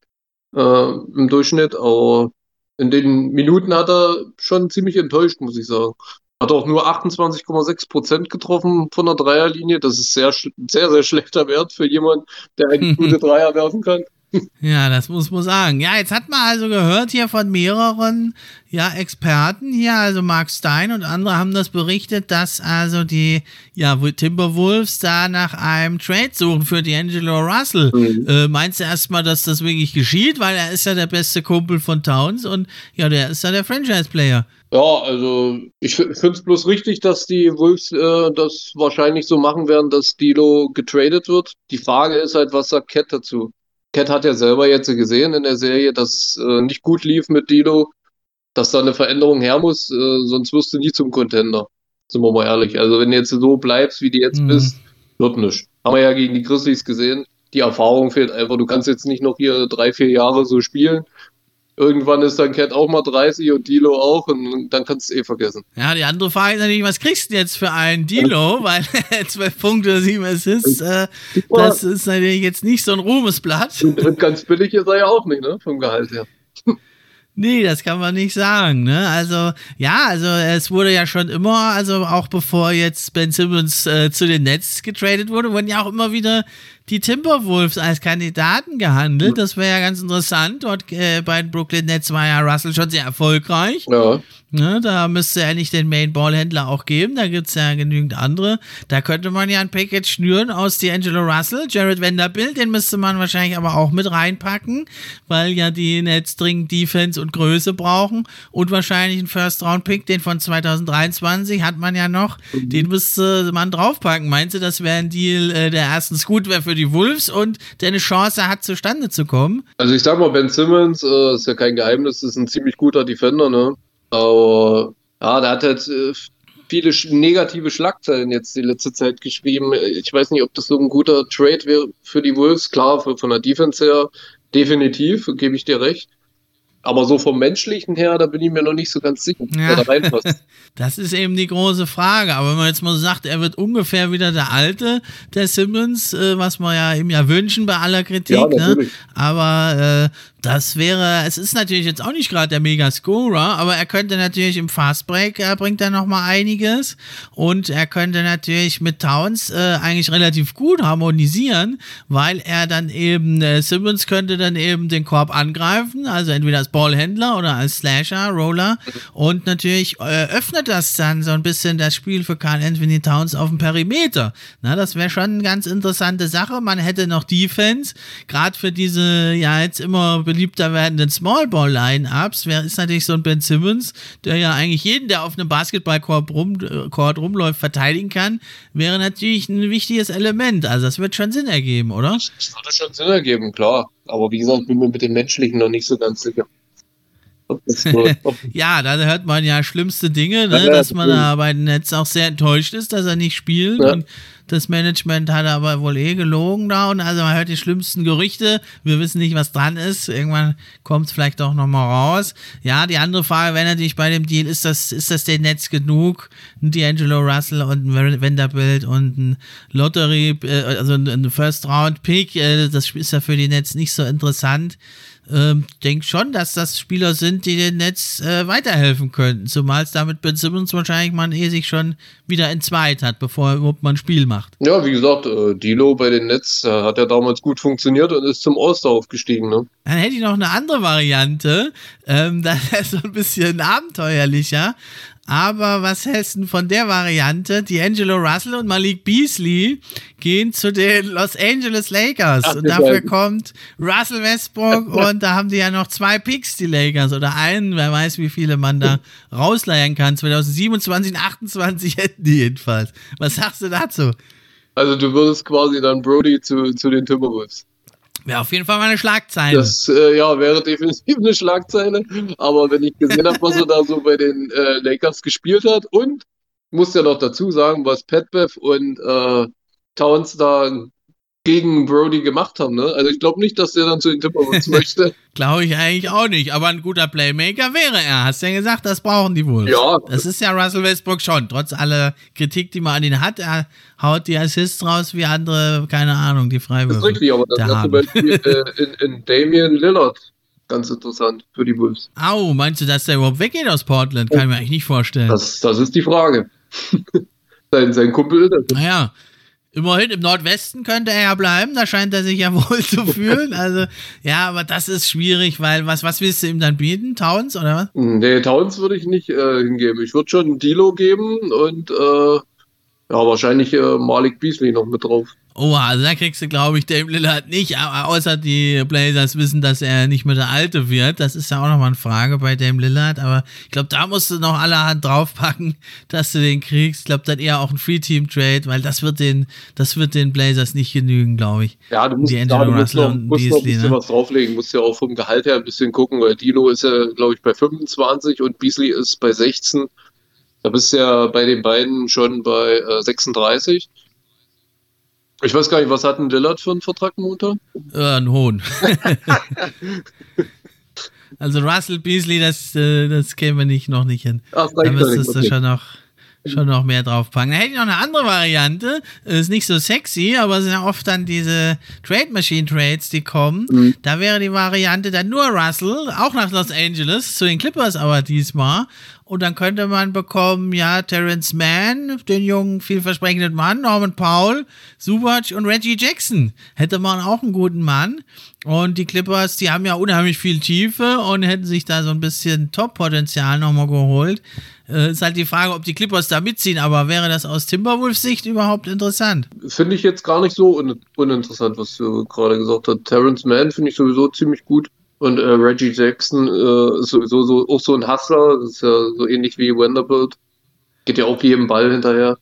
äh, im Durchschnitt, aber in den Minuten hat er schon ziemlich enttäuscht, muss ich sagen. Hat auch nur 28,6 Prozent getroffen von der Dreierlinie. Das ist sehr, sehr, sehr schlechter Wert für jemanden, der eigentlich gute Dreier werfen kann. Ja, das muss man sagen. Ja, jetzt hat man also gehört hier von mehreren ja, Experten hier, also Mark Stein und andere haben das berichtet, dass also die ja, Timberwolves da nach einem Trade suchen für D'Angelo Russell. Mhm. Äh, meinst du erstmal, dass das wirklich geschieht? Weil er ist ja der beste Kumpel von Towns und ja, der ist ja der Franchise-Player. Ja, also ich finde es bloß richtig, dass die Wolves äh, das wahrscheinlich so machen werden, dass Dilo getradet wird. Die Frage ist halt, was sagt Cat dazu? Cat hat ja selber jetzt gesehen in der Serie, dass äh, nicht gut lief mit Dilo, dass da eine Veränderung her muss, äh, sonst wirst du nie zum Contender. Sind wir mal ehrlich. Also wenn du jetzt so bleibst, wie du jetzt mhm. bist, wird nicht. Haben wir ja gegen die Grizzlies gesehen. Die Erfahrung fehlt einfach. Du kannst jetzt nicht noch hier drei, vier Jahre so spielen Irgendwann ist dann Cat auch mal 30 und Dilo auch und dann kannst du es eh vergessen. Ja, die andere Frage ist natürlich, was kriegst du jetzt für einen Dilo? Weil 12 Punkte, 7 Assists, äh, das ist natürlich jetzt nicht so ein Ruhmesblatt. Und ganz billig ist er ja auch nicht, ne? Vom Gehalt her. Nee, das kann man nicht sagen, ne? Also, ja, also es wurde ja schon immer, also auch bevor jetzt Ben Simmons äh, zu den Nets getradet wurde, wurden ja auch immer wieder die Timberwolves als Kandidaten gehandelt. Das wäre ja ganz interessant. Dort äh, bei den Brooklyn Nets war ja Russell schon sehr erfolgreich. Ja. Ne, da müsste er nicht den Main-Ball-Händler auch geben. Da gibt es ja genügend andere. Da könnte man ja ein Package schnüren aus D'Angelo Russell, Jared Vanderbilt. Den müsste man wahrscheinlich aber auch mit reinpacken, weil ja die Nets dringend Defense und Größe brauchen. Und wahrscheinlich einen First-Round-Pick, den von 2023 hat man ja noch. Mhm. Den müsste man draufpacken. Meinst du, das wäre ein Deal, äh, der erstens gut wäre für die Wolves und der eine Chance hat, zustande zu kommen? Also ich sag mal, Ben Simmons äh, ist ja kein Geheimnis, ist ein ziemlich guter Defender, ne? Aber ja, der hat halt viele negative Schlagzeilen jetzt die letzte Zeit geschrieben. Ich weiß nicht, ob das so ein guter Trade wäre für die Wolves. Klar, für, von der Defense her definitiv, gebe ich dir recht. Aber so vom Menschlichen her, da bin ich mir noch nicht so ganz sicher, ja. da reinpasst. Das ist eben die große Frage. Aber wenn man jetzt mal sagt, er wird ungefähr wieder der Alte, der Simmons, äh, was wir ja ihm ja wünschen bei aller Kritik. Ja, ne? Aber äh, das wäre, es ist natürlich jetzt auch nicht gerade der Mega-Scorer, aber er könnte natürlich im Fastbreak, er bringt er nochmal einiges und er könnte natürlich mit Towns äh, eigentlich relativ gut harmonisieren, weil er dann eben, äh, Simmons könnte dann eben den Korb angreifen, also entweder als Ballhändler oder als Slasher, Roller und natürlich äh, öffnet das dann so ein bisschen das Spiel für Carl Anthony Towns auf dem Perimeter. Na, das wäre schon eine ganz interessante Sache. Man hätte noch Defense, gerade für diese ja jetzt immer beliebter werdenden Smallball-Line-Ups ist natürlich so ein Ben Simmons, der ja eigentlich jeden, der auf einem Basketballkorb rum, rumläuft, verteidigen kann, wäre natürlich ein wichtiges Element. Also das wird schon Sinn ergeben, oder? Das würde schon Sinn ergeben, klar. Aber wie gesagt, bin mir mit dem Menschlichen noch nicht so ganz sicher. ja, da hört man ja schlimmste Dinge, ne? dass man da bei den Netz auch sehr enttäuscht ist, dass er nicht spielt. Ja. Und das Management hat aber wohl eh gelogen da und also man hört die schlimmsten Gerüchte. Wir wissen nicht, was dran ist. Irgendwann kommt es vielleicht auch nochmal raus. Ja, die andere Frage wäre natürlich bei dem Deal, ist das, ist das den Netz genug? Ein D'Angelo Russell und ein Vanderbilt und ein Lottery, äh, also ein First-Round-Pick, äh, das ist ja für die Netz nicht so interessant ähm, denke schon, dass das Spieler sind, die dem Netz äh, weiterhelfen könnten. Zumal es damit Ben Simmons wahrscheinlich man eh sich schon wieder entzweit hat, bevor er überhaupt mal ein Spiel macht. Ja, wie gesagt, äh, Dilo bei den Nets äh, hat ja damals gut funktioniert und ist zum All-Star aufgestiegen. Ne? Dann hätte ich noch eine andere Variante. Ähm, das ist so ein bisschen abenteuerlicher. Aber was hältst du von der Variante? D'Angelo Russell und Malik Beasley gehen zu den Los Angeles Lakers. Ach, und dafür kommt Russell Westbrook und da haben die ja noch zwei Picks, die Lakers. Oder einen, wer weiß, wie viele man da rausleihen kann. 2027 und 28 hätten die jedenfalls. Was sagst du dazu? Also du würdest quasi dann Brody zu, zu den Timberwolves. Wäre auf jeden Fall mal eine Schlagzeile. Das äh, ja, wäre definitiv eine Schlagzeile. Aber wenn ich gesehen habe, was er da so bei den äh, Lakers gespielt hat und muss ja noch dazu sagen, was Petbev und äh, Towns da gegen Brody gemacht haben. Ne? Also ich glaube nicht, dass der dann zu den Timberwolves möchte. glaube ich eigentlich auch nicht. Aber ein guter Playmaker wäre er. Hast du ja gesagt, das brauchen die wohl. Ja. Das ist ja Russell Westbrook schon. Trotz aller Kritik, die man an ihn hat, er haut die Assists raus wie andere, keine Ahnung, die Freiwürfe. Das ist richtig, aber das ist zum Beispiel äh, in, in Damian Lillard ganz interessant für die Wolves. Au, meinst du, dass der überhaupt weggeht aus Portland? Kann ich mir eigentlich nicht vorstellen. Das, das ist die Frage. sein, sein Kumpel. Naja, Immerhin im Nordwesten könnte er ja bleiben, da scheint er sich ja wohl zu fühlen. Also, ja, aber das ist schwierig, weil was, was willst du ihm dann bieten? Towns oder was? Nee, Towns würde ich nicht äh, hingeben. Ich würde schon Dilo geben und äh, ja, wahrscheinlich äh, Malik Beasley noch mit drauf. Oh, also da kriegst du, glaube ich, Dame Lillard nicht, außer die Blazers wissen, dass er nicht mehr der Alte wird. Das ist ja auch nochmal eine Frage bei Dame Lillard, aber ich glaube, da musst du noch allerhand draufpacken, dass du den kriegst. Ich glaube, dann eher auch ein Free-Team-Trade, weil das wird den, das wird den Blazers nicht genügen, glaube ich. Ja, du musst, die da, du musst, noch, musst Beasley, noch ein bisschen ne? was drauflegen, musst ja auch vom Gehalt her ein bisschen gucken, weil Dilo ist ja, glaube ich, bei 25 und Beasley ist bei 16. Da bist du ja bei den beiden schon bei äh, 36. Ich weiß gar nicht, was hat ein Dillard für einen Vertrag momentan? Äh, ein Hohn. also Russell Beasley, das, äh, das kämen wir nicht, noch nicht hin. Ach, da müsstest du okay. schon noch schon noch mehr draufpacken. Da hätte ich noch eine andere Variante. Ist nicht so sexy, aber es sind ja oft dann diese Trade Machine Trades, die kommen. Mhm. Da wäre die Variante dann nur Russell, auch nach Los Angeles, zu den Clippers aber diesmal. Und dann könnte man bekommen, ja, Terrence Mann, den jungen, vielversprechenden Mann, Norman Paul, Subac und Reggie Jackson. Hätte man auch einen guten Mann. Und die Clippers, die haben ja unheimlich viel Tiefe und hätten sich da so ein bisschen Top-Potenzial nochmal geholt. Äh, ist halt die Frage, ob die Clippers da mitziehen, aber wäre das aus Timberwolves Sicht überhaupt interessant? Finde ich jetzt gar nicht so un uninteressant, was du gerade gesagt hast. Terrence Mann finde ich sowieso ziemlich gut. Und äh, Reggie Jackson äh, ist sowieso so, auch so ein Hustler, das ist ja so ähnlich wie Vanderbilt. Geht ja auch jedem Ball hinterher.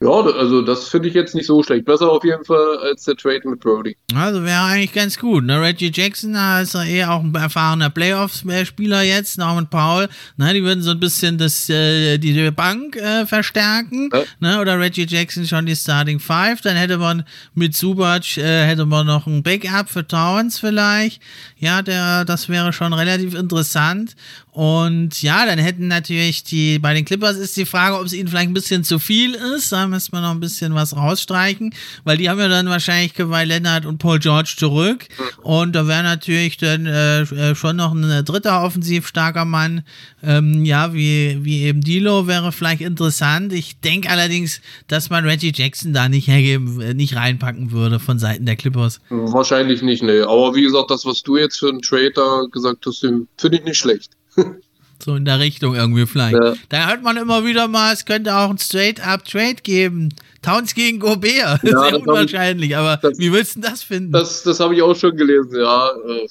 Ja, also das finde ich jetzt nicht so schlecht. Besser auf jeden Fall als der Trade mit Brody. Also wäre eigentlich ganz gut. Ne? Reggie Jackson da ist ja eher auch ein erfahrener Playoffs-Spieler jetzt, Norman Paul. Ne? Die würden so ein bisschen das, äh, die Bank äh, verstärken. Ja. Ne? Oder Reggie Jackson schon die Starting Five. Dann hätte man mit Subac äh, hätte man noch ein Backup für Towns vielleicht. Ja, der, das wäre schon relativ interessant. Und ja, dann hätten natürlich die, bei den Clippers ist die Frage, ob es ihnen vielleicht ein bisschen zu viel ist. Da müssen wir noch ein bisschen was rausstreichen, weil die haben ja dann wahrscheinlich Kawhi Leonard und Paul George zurück. Und da wäre natürlich dann äh, äh, schon noch ein dritter offensiv starker Mann, ähm, ja, wie, wie eben Dilo wäre vielleicht interessant. Ich denke allerdings, dass man Reggie Jackson da nicht hergeben, äh, nicht reinpacken würde von Seiten der Clippers. Wahrscheinlich nicht, ne. Aber wie gesagt, das, was du jetzt für einen Trader gesagt hast, finde ich nicht schlecht. So in der Richtung irgendwie vielleicht. Ja. Da hört man immer wieder mal, es könnte auch ein Straight-Up-Trade geben. Towns gegen Gobert. Ja, Sehr unwahrscheinlich, ich, aber das, wie willst du das finden? Das, das habe ich auch schon gelesen, ja. Äh,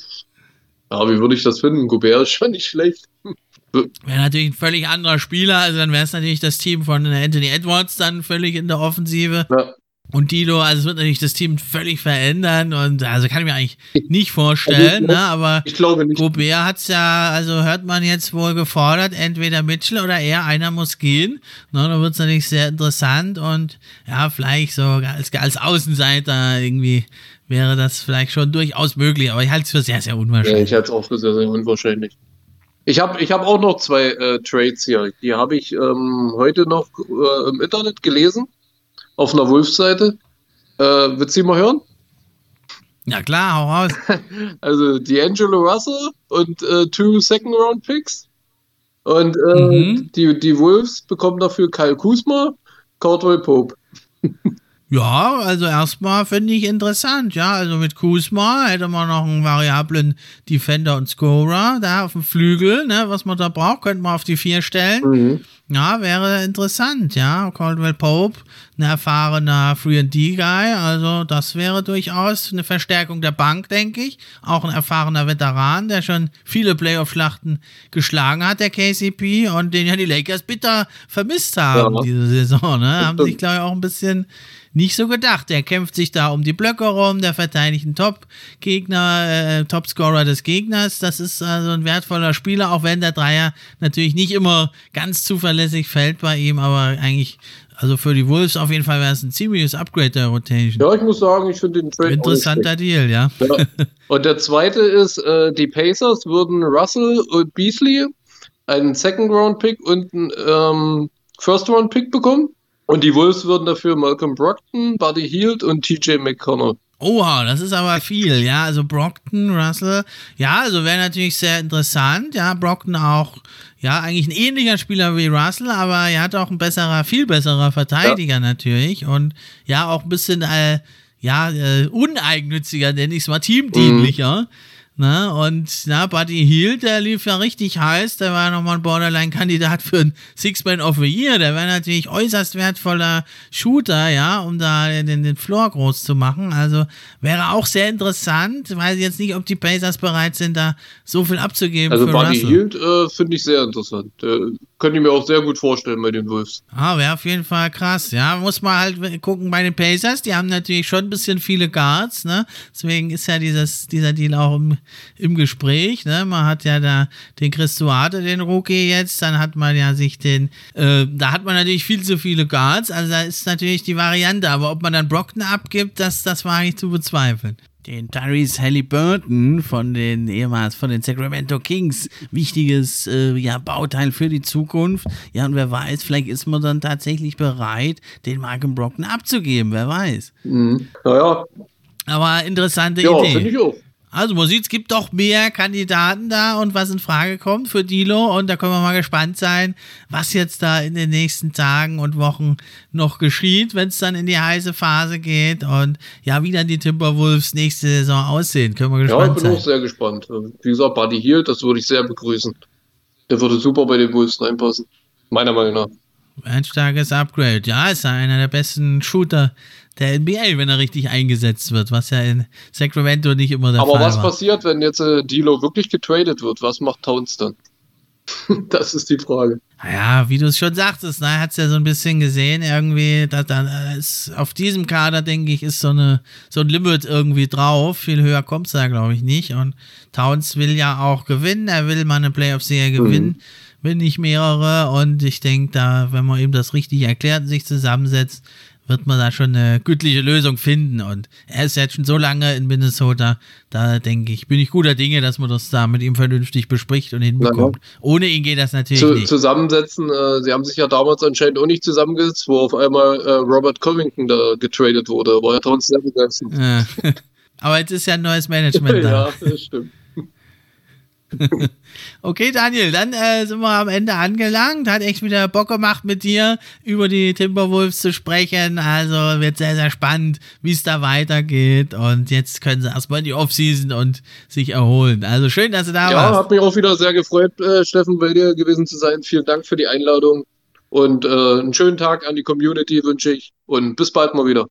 ja, wie würde ich das finden? Gobert ist schon nicht schlecht. Wäre natürlich ein völlig anderer Spieler, also dann wäre es natürlich das Team von Anthony Edwards dann völlig in der Offensive. Ja. Und Dilo, also es wird natürlich das Team völlig verändern und also kann ich mir eigentlich nicht vorstellen, also, ne? aber ich glaube nicht. Gobert hat es ja, also hört man jetzt wohl gefordert, entweder Mitchell oder er, einer muss gehen. Ne? Da wird es natürlich sehr interessant und ja, vielleicht so als, als Außenseiter irgendwie wäre das vielleicht schon durchaus möglich, aber ich halte es für sehr, sehr unwahrscheinlich. Ja, ich halte es auch für sehr, sehr unwahrscheinlich. Ich habe ich hab auch noch zwei äh, Trades hier. Die habe ich ähm, heute noch äh, im Internet gelesen auf einer Wolfsseite. Äh, willst du mal hören? Ja klar, hau raus. Also D'Angelo Russell und äh, two Second Round Picks. Und äh, mhm. die, die Wolves bekommen dafür Kyle Kuzma, Caldwell Pope. Ja, also erstmal finde ich interessant, ja. Also mit Kuzma hätte man noch einen variablen Defender und Scorer da auf dem Flügel, ne, was man da braucht, könnte man auf die vier stellen. Mhm. Ja, wäre interessant, ja. Caldwell Pope, ein erfahrener Free-and-D-Guy, also das wäre durchaus eine Verstärkung der Bank, denke ich. Auch ein erfahrener Veteran, der schon viele Playoff-Schlachten geschlagen hat, der KCP, und den ja die Lakers bitter vermisst haben ja. diese Saison, ne? Haben sich, glaube ich, auch ein bisschen nicht so gedacht. Der kämpft sich da um die Blöcke rum, der verteidigt einen Top-Gegner, äh, Top-Scorer des Gegners. Das ist also ein wertvoller Spieler, auch wenn der Dreier natürlich nicht immer ganz zuverlässig fällt bei ihm, aber eigentlich also für die Wolves auf jeden Fall wäre es ein ziemliches Upgrade der Rotation. Ja, ich muss sagen, ich finde den Trade Interessanter Deal, ja. ja. Und der zweite ist, äh, die Pacers würden Russell und Beasley einen Second-Round-Pick und einen ähm, First-Round-Pick bekommen. Und die Wolves würden dafür Malcolm Brockton, Buddy Hield und TJ McConnell. Oha, das ist aber viel, ja. Also Brockton, Russell, ja, also wäre natürlich sehr interessant. Ja, Brockton auch, ja, eigentlich ein ähnlicher Spieler wie Russell, aber er hat auch ein besserer, viel besserer Verteidiger ja. natürlich und ja, auch ein bisschen, äh, ja, äh, uneigennütziger, nenne ich es mal, teamdienlicher. Mhm. Ne? Und na, Buddy Hield, der lief ja richtig heiß. Der war nochmal ein Borderline-Kandidat für ein Six-Man of the Year. Der wäre natürlich äußerst wertvoller Shooter, ja, um da den, den Floor groß zu machen. Also wäre auch sehr interessant. Weiß ich jetzt nicht, ob die Pacers bereit sind, da so viel abzugeben. Also Buddy Hield äh, finde ich sehr interessant. Der könnte ich mir auch sehr gut vorstellen bei den Wolves. Ah, wäre auf jeden Fall krass. Ja, muss man halt gucken bei den Pacers. Die haben natürlich schon ein bisschen viele Guards, ne? Deswegen ist ja dieses, dieser Deal auch im, im Gespräch, ne? Man hat ja da den Chris Duarte, den Rookie jetzt, dann hat man ja sich den, äh, da hat man natürlich viel zu viele Guards, also da ist natürlich die Variante, aber ob man dann Brockton abgibt, das, das war eigentlich zu bezweifeln den Tyrese Halliburton von den ehemals von den Sacramento Kings. Wichtiges äh, ja, Bauteil für die Zukunft. Ja, und wer weiß, vielleicht ist man dann tatsächlich bereit, den Malcolm Brockton abzugeben. Wer weiß. Mhm. Naja. Aber interessante ja, Idee. Ich auch. Also man sieht, es gibt doch mehr Kandidaten da und was in Frage kommt für Dilo und da können wir mal gespannt sein, was jetzt da in den nächsten Tagen und Wochen noch geschieht, wenn es dann in die heiße Phase geht und ja, wie dann die Timberwolves nächste Saison aussehen. Können wir gespannt sein. Ja, ich bin sein. auch sehr gespannt. Wie gesagt, Buddy Hield, das würde ich sehr begrüßen. Der würde super bei den Wolves reinpassen. Meiner Meinung nach. Ein starkes Upgrade. Ja, ist einer der besten Shooter der NBA, wenn er richtig eingesetzt wird, was ja in Sacramento nicht immer der Aber Fall war. Aber was passiert, wenn jetzt äh, Dilo wirklich getradet wird? Was macht Towns dann? das ist die Frage. Naja, wie du es schon sagtest, ne, hat es ja so ein bisschen gesehen, irgendwie, da, da ist auf diesem Kader, denke ich, ist so, eine, so ein Limit irgendwie drauf. Viel höher kommt es da, glaube ich, nicht. Und Towns will ja auch gewinnen, er will mal eine Playoff-Serie gewinnen. Mhm wenn nicht mehrere. Und ich denke, da, wenn man ihm das richtig erklärt und sich zusammensetzt, wird man da schon eine gütliche Lösung finden. Und er ist jetzt schon so lange in Minnesota, da denke ich, bin ich guter Dinge, dass man das da mit ihm vernünftig bespricht und hinbekommt. Ja. Ohne ihn geht das natürlich Zu, nicht. Zusammensetzen, äh, sie haben sich ja damals anscheinend auch nicht zusammengesetzt, wo auf einmal äh, Robert Covington da getradet wurde. War ja trotzdem sehr begeistert. Ja. Aber jetzt ist ja ein neues Management da. ja, das stimmt. Okay, Daniel, dann äh, sind wir am Ende angelangt. Hat echt wieder Bock gemacht, mit dir über die Timberwolves zu sprechen. Also wird sehr, sehr spannend, wie es da weitergeht. Und jetzt können sie erstmal in die Offseason und sich erholen. Also schön, dass du da ja, warst. Ja, hat mich auch wieder sehr gefreut, äh, Steffen, bei dir gewesen zu sein. Vielen Dank für die Einladung. Und äh, einen schönen Tag an die Community wünsche ich. Und bis bald mal wieder.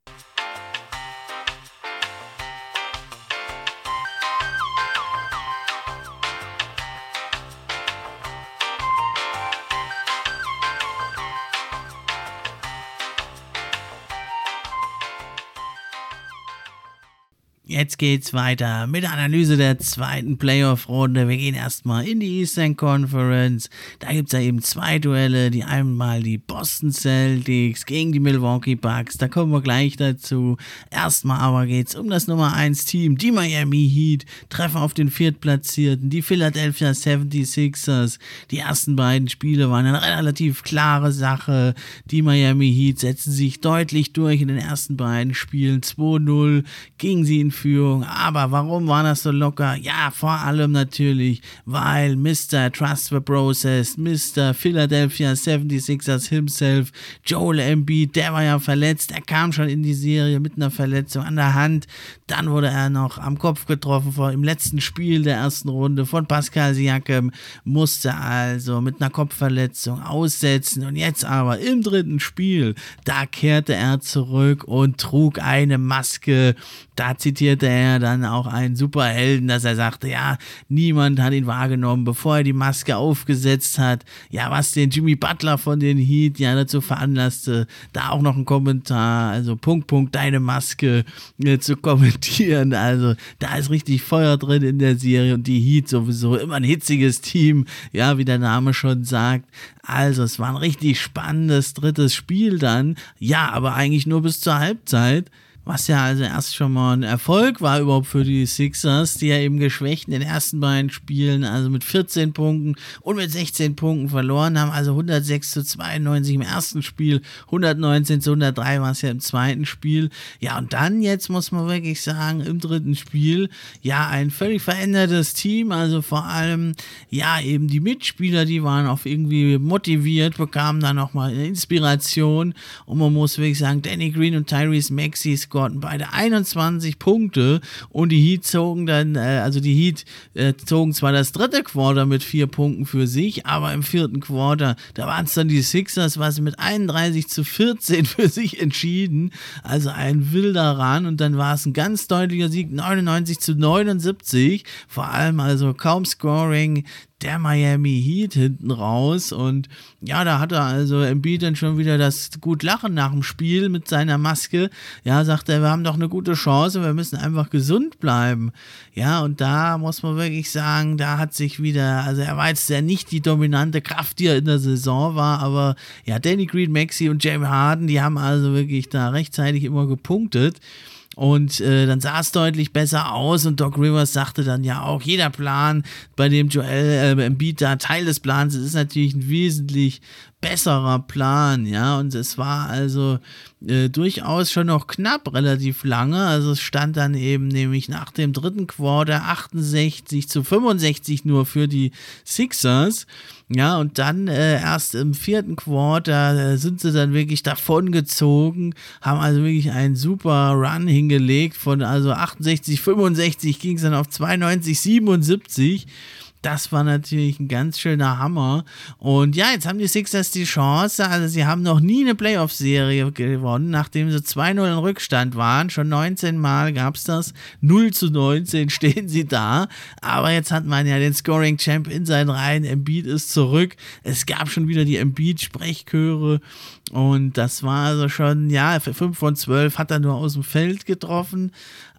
Jetzt geht's weiter mit der Analyse der zweiten Playoff-Runde. Wir gehen erstmal in die Eastern Conference. Da gibt's ja eben zwei Duelle. Die einmal die Boston Celtics gegen die Milwaukee Bucks. Da kommen wir gleich dazu. Erstmal aber geht's um das Nummer 1 Team. Die Miami Heat treffen auf den Viertplatzierten. Die Philadelphia 76ers. Die ersten beiden Spiele waren eine relativ klare Sache. Die Miami Heat setzen sich deutlich durch in den ersten beiden Spielen. 2-0 gingen sie in Führung. Aber warum war das so locker? Ja, vor allem natürlich, weil Mr. Trust the Process, Mr. Philadelphia 76ers himself, Joel Embiid, der war ja verletzt. Er kam schon in die Serie mit einer Verletzung an der Hand. Dann wurde er noch am Kopf getroffen vor, im letzten Spiel der ersten Runde von Pascal Siakam. Musste also mit einer Kopfverletzung aussetzen. Und jetzt aber im dritten Spiel, da kehrte er zurück und trug eine Maske. Da zitierte er dann auch einen Superhelden, dass er sagte, ja, niemand hat ihn wahrgenommen, bevor er die Maske aufgesetzt hat. Ja, was den Jimmy Butler von den Heat ja dazu veranlasste, da auch noch ein Kommentar, also Punkt, Punkt, deine Maske äh, zu kommentieren. Also da ist richtig Feuer drin in der Serie und die Heat sowieso immer ein hitziges Team, ja, wie der Name schon sagt. Also es war ein richtig spannendes drittes Spiel dann. Ja, aber eigentlich nur bis zur Halbzeit was ja also erst schon mal ein Erfolg war überhaupt für die Sixers, die ja eben geschwächt in den ersten beiden Spielen, also mit 14 Punkten und mit 16 Punkten verloren haben, also 106 zu 92 im ersten Spiel, 119 zu 103 war es ja im zweiten Spiel. Ja, und dann jetzt muss man wirklich sagen, im dritten Spiel, ja, ein völlig verändertes Team, also vor allem, ja, eben die Mitspieler, die waren auch irgendwie motiviert, bekamen da nochmal Inspiration. Und man muss wirklich sagen, Danny Green und Tyrese Maxey scorten beide 21 Punkte und die Heat zogen dann, äh, also die Heat äh, zogen zwar das dritte Quarter mit vier Punkten für sich, aber im vierten Quarter, da waren es dann die Sixers, was mit 31 zu 14 für sich entschieden. Also ein wilder Ran und dann war es ein ganz deutlicher Sieg, 99 zu 79. Vor allem also kaum Scoring, der Miami Heat hinten raus. Und ja, da hat er also Embiid dann schon wieder das gut Lachen nach dem Spiel mit seiner Maske. Ja, sagt er, wir haben doch eine gute Chance, wir müssen einfach gesund bleiben. Ja, und da muss man wirklich sagen, da hat sich wieder, also er war jetzt ja nicht die dominante Kraft, die er in der Saison war, aber ja, Danny Green, Maxi und Jamie Harden, die haben also wirklich da rechtzeitig immer gepunktet. Und äh, dann sah es deutlich besser aus und Doc Rivers sagte dann ja auch, jeder Plan, bei dem Joel äh, Embiid da Teil des Plans ist, ist natürlich ein wesentlich besserer Plan, ja. Und es war also äh, durchaus schon noch knapp, relativ lange. Also es stand dann eben nämlich nach dem dritten Quarter 68 zu 65 nur für die Sixers. Ja, und dann äh, erst im vierten Quarter äh, sind sie dann wirklich davongezogen, haben also wirklich einen super Run hingelegt. Von also 68, 65 ging es dann auf 92, 77 das war natürlich ein ganz schöner Hammer. Und ja, jetzt haben die Sixers die Chance. Also, sie haben noch nie eine Playoff-Serie gewonnen, nachdem sie 2-0 in Rückstand waren. Schon 19 Mal gab es das. 0 zu 19 stehen sie da. Aber jetzt hat man ja den Scoring-Champ in seinen Reihen. Embiid ist zurück. Es gab schon wieder die Embiid-Sprechchöre. Und das war also schon, ja, für 5 von 12 hat er nur aus dem Feld getroffen.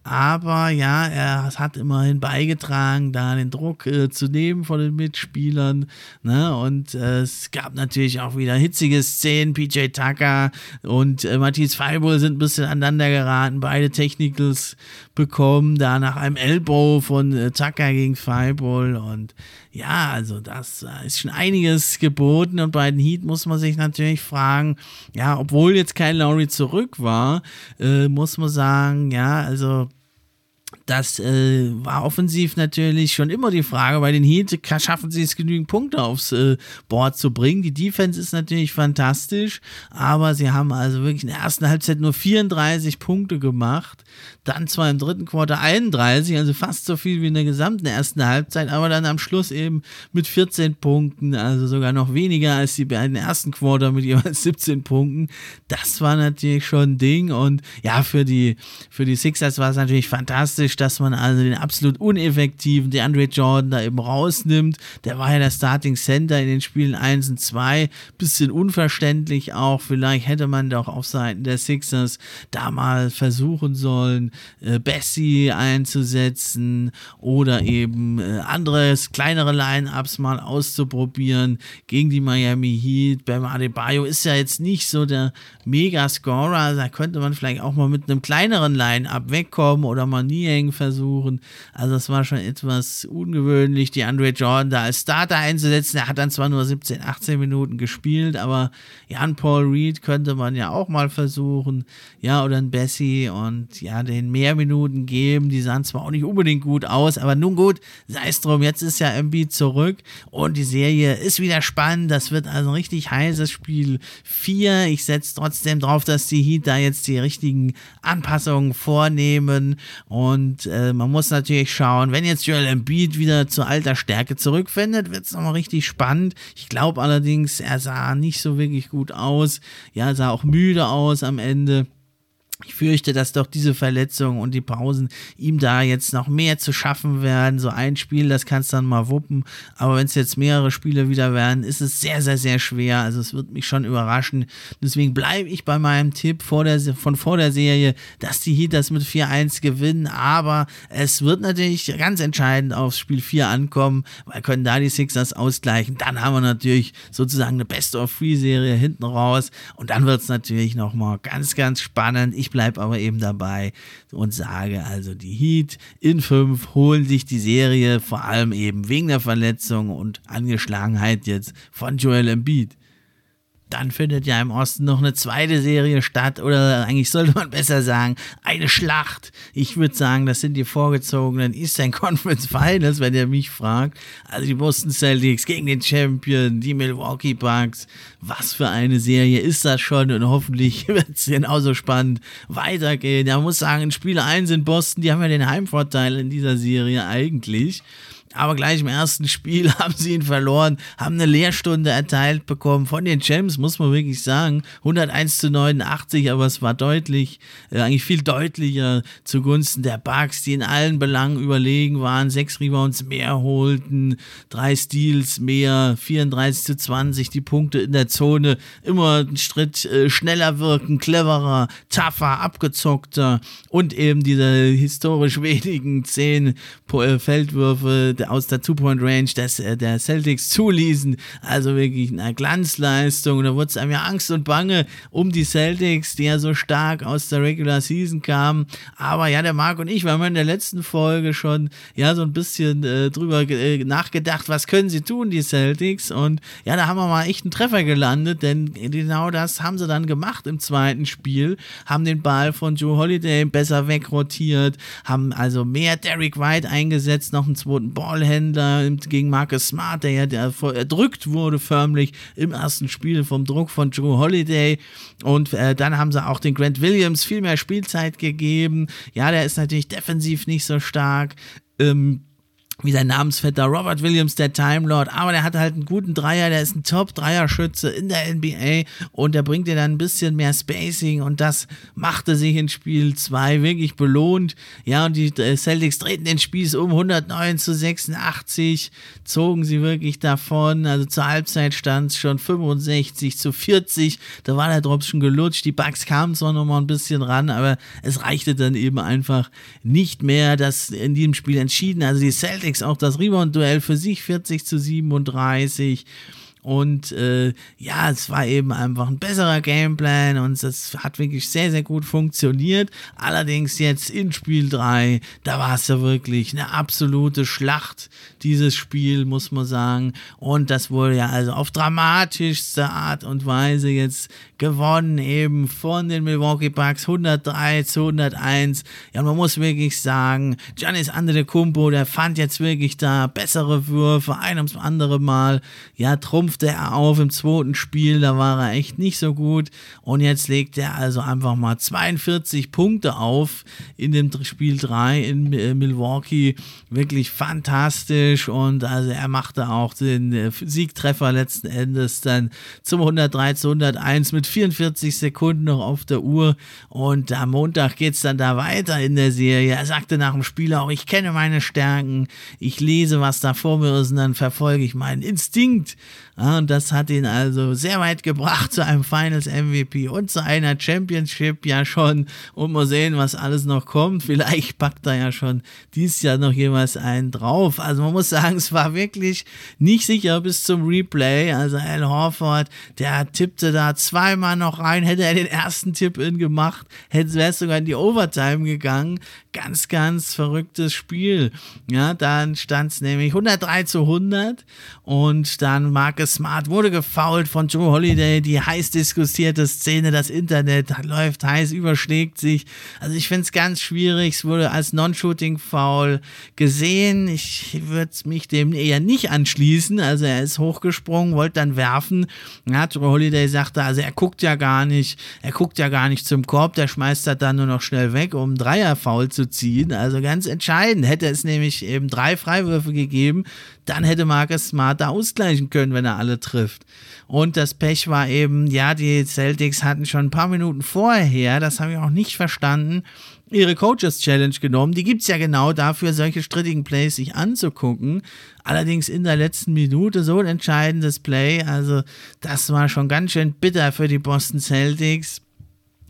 Aber ja, er hat immerhin beigetragen, da den Druck äh, zu nehmen von den Mitspielern. Ne? Und äh, es gab natürlich auch wieder hitzige Szenen. PJ Tucker und äh, Matthias Feibohl sind ein bisschen aneinander geraten. Beide Technicals bekommen, da nach einem Elbow von äh, Tucker gegen Feibohl. Und ja, also das äh, ist schon einiges geboten. Und bei den Heat muss man sich natürlich fragen, ja, obwohl jetzt kein Lowry zurück war, äh, muss man sagen, ja, also das äh, war offensiv natürlich schon immer die Frage. Bei den Heat schaffen sie es genügend Punkte aufs äh, Board zu bringen. Die Defense ist natürlich fantastisch, aber sie haben also wirklich in der ersten Halbzeit nur 34 Punkte gemacht. Dann zwar im dritten Quarter 31, also fast so viel wie in der gesamten ersten Halbzeit, aber dann am Schluss eben mit 14 Punkten, also sogar noch weniger als die beiden ersten Quarter mit jeweils 17 Punkten. Das war natürlich schon ein Ding und ja, für die, für die Sixers war es natürlich fantastisch dass man also den absolut uneffektiven DeAndre Jordan da eben rausnimmt. Der war ja der Starting Center in den Spielen 1 und 2. Bisschen unverständlich auch. Vielleicht hätte man doch auf Seiten der Sixers da mal versuchen sollen, äh, Bessie einzusetzen oder eben äh, anderes, kleinere Line-Ups mal auszuprobieren gegen die Miami Heat. Beim Adebayo ist ja jetzt nicht so der Mega-Scorer. Da könnte man vielleicht auch mal mit einem kleineren Line-Up wegkommen oder mal Niang versuchen. Also das war schon etwas ungewöhnlich, die Andre Jordan da als Starter einzusetzen. Er hat dann zwar nur 17, 18 Minuten gespielt, aber Jan Paul Reed könnte man ja auch mal versuchen. Ja, oder ein Bessie und ja, den mehr Minuten geben. Die sahen zwar auch nicht unbedingt gut aus, aber nun gut, sei es drum, jetzt ist ja Embiid zurück und die Serie ist wieder spannend. Das wird also ein richtig heißes Spiel 4. Ich setze trotzdem drauf, dass die Heat da jetzt die richtigen Anpassungen vornehmen und äh, man muss natürlich schauen, wenn jetzt Joel Embiid wieder zu alter Stärke zurückfindet, wird es nochmal richtig spannend. Ich glaube allerdings, er sah nicht so wirklich gut aus. Ja, sah auch müde aus am Ende. Ich fürchte, dass doch diese Verletzungen und die Pausen ihm da jetzt noch mehr zu schaffen werden. So ein Spiel, das kannst dann mal wuppen. Aber wenn es jetzt mehrere Spiele wieder werden, ist es sehr, sehr, sehr schwer. Also es wird mich schon überraschen. Deswegen bleibe ich bei meinem Tipp vor der, von vor der Serie, dass die Heat das mit 4-1 gewinnen. Aber es wird natürlich ganz entscheidend aufs Spiel 4 ankommen, weil können da die Sixers ausgleichen. Dann haben wir natürlich sozusagen eine Best-of-Three-Serie hinten raus. Und dann wird es natürlich nochmal ganz, ganz spannend. Ich ich bleibe aber eben dabei und sage also, die Heat in 5 holen sich die Serie, vor allem eben wegen der Verletzung und Angeschlagenheit jetzt von Joel Embiid dann findet ja im Osten noch eine zweite Serie statt oder eigentlich sollte man besser sagen, eine Schlacht. Ich würde sagen, das sind die vorgezogenen Eastern Conference Finals, wenn ihr mich fragt. Also die Boston Celtics gegen den Champion, die Milwaukee Bucks. Was für eine Serie ist das schon und hoffentlich wird es genauso spannend weitergehen. Ja, man muss sagen, in Spiel 1 in Boston, die haben ja den Heimvorteil in dieser Serie eigentlich aber gleich im ersten Spiel haben sie ihn verloren, haben eine Lehrstunde erteilt bekommen von den Champs, muss man wirklich sagen. 101 zu 89, aber es war deutlich, äh, eigentlich viel deutlicher zugunsten der Bucks, die in allen Belangen überlegen waren. Sechs Rebounds mehr holten, drei Steals mehr, 34 zu 20, die Punkte in der Zone, immer ein Schritt äh, schneller wirken, cleverer, tougher, abgezockter und eben diese historisch wenigen zehn äh, Feldwürfe aus der Two-Point-Range des, äh, der Celtics zuließen. Also wirklich eine Glanzleistung. Da wurde es einem ja Angst und Bange um die Celtics, die ja so stark aus der Regular Season kamen. Aber ja, der Marc und ich, wir haben in der letzten Folge schon ja so ein bisschen äh, drüber äh, nachgedacht, was können sie tun, die Celtics. Und ja, da haben wir mal echt einen Treffer gelandet, denn genau das haben sie dann gemacht im zweiten Spiel. Haben den Ball von Joe Holiday besser wegrotiert, haben also mehr Derek White eingesetzt, noch einen zweiten Ball Ballhändler gegen Marcus Smart, der ja erdrückt wurde förmlich im ersten Spiel vom Druck von Drew Holiday. Und äh, dann haben sie auch den Grant Williams viel mehr Spielzeit gegeben. Ja, der ist natürlich defensiv nicht so stark. Ähm, wie sein Namensvetter Robert Williams, der Time Lord, aber der hat halt einen guten Dreier, der ist ein Top-Dreierschütze in der NBA und der bringt dir dann ein bisschen mehr Spacing und das machte sich in Spiel 2 wirklich belohnt. Ja, und die äh, Celtics drehten den Spieß um 109 zu 86, zogen sie wirklich davon, also zur Halbzeit stand es schon 65 zu 40, da war der Drops schon gelutscht, die Bugs kamen zwar noch mal ein bisschen ran, aber es reichte dann eben einfach nicht mehr, das in diesem Spiel entschieden, also die Celtics Celtics auch das Rebound-Duell für sich 40 zu 37. Und äh, ja, es war eben einfach ein besserer Gameplan und es hat wirklich sehr, sehr gut funktioniert. Allerdings jetzt in Spiel 3, da war es ja wirklich eine absolute Schlacht, dieses Spiel, muss man sagen. Und das wurde ja also auf dramatischste Art und Weise jetzt gewonnen, eben von den Milwaukee Bucks 103 zu 101. Ja, man muss wirklich sagen, Giannis Antetokounmpo, der fand jetzt wirklich da bessere Würfe, ein ums andere Mal. Ja, trumpfte er auf im zweiten Spiel, da war er echt nicht so gut. Und jetzt legt er also einfach mal 42 Punkte auf in dem Spiel 3 in äh, Milwaukee. Wirklich fantastisch und also er machte auch den äh, Siegtreffer letzten Endes dann zum 103 zu 101 mit 44 Sekunden noch auf der Uhr und am Montag geht es dann da weiter in der Serie. Er sagte nach dem Spiel auch, ich kenne meine Stärken, ich lese, was da vor mir ist und dann verfolge ich meinen Instinkt. Und das hat ihn also sehr weit gebracht zu einem Finals MVP und zu einer Championship ja schon. Und mal sehen, was alles noch kommt. Vielleicht packt er ja schon dieses Jahr noch jemals einen drauf. Also man muss sagen, es war wirklich nicht sicher bis zum Replay. Also Al Horford, der tippte da zweimal noch rein. Hätte er den ersten Tipp-In gemacht, hätte es sogar in die Overtime gegangen. Ganz, ganz verrücktes Spiel. Ja, dann stand es nämlich 103 zu 100 und dann Marcus Smart wurde gefoult von Joe Holiday. Die heiß diskutierte Szene, das Internet läuft heiß, überschlägt sich. Also ich finde es ganz schwierig. Es wurde als Non-Shooting-Foul gesehen. Ich würde mich dem eher nicht anschließen. Also er ist hochgesprungen, wollte dann werfen. Ja, Joe Holiday sagte, also er guckt ja gar nicht, er guckt ja gar nicht zum Korb, der schmeißt das dann nur noch schnell weg, um Dreier-Foul zu ziehen. Also ganz entscheidend. Hätte es nämlich eben drei Freiwürfe gegeben, dann hätte Marcus Smart da ausgleichen können, wenn er alle trifft. Und das Pech war eben, ja, die Celtics hatten schon ein paar Minuten vorher, das habe ich auch nicht verstanden, ihre Coaches Challenge genommen. Die gibt es ja genau dafür, solche strittigen Plays sich anzugucken. Allerdings in der letzten Minute so ein entscheidendes Play. Also, das war schon ganz schön bitter für die Boston Celtics.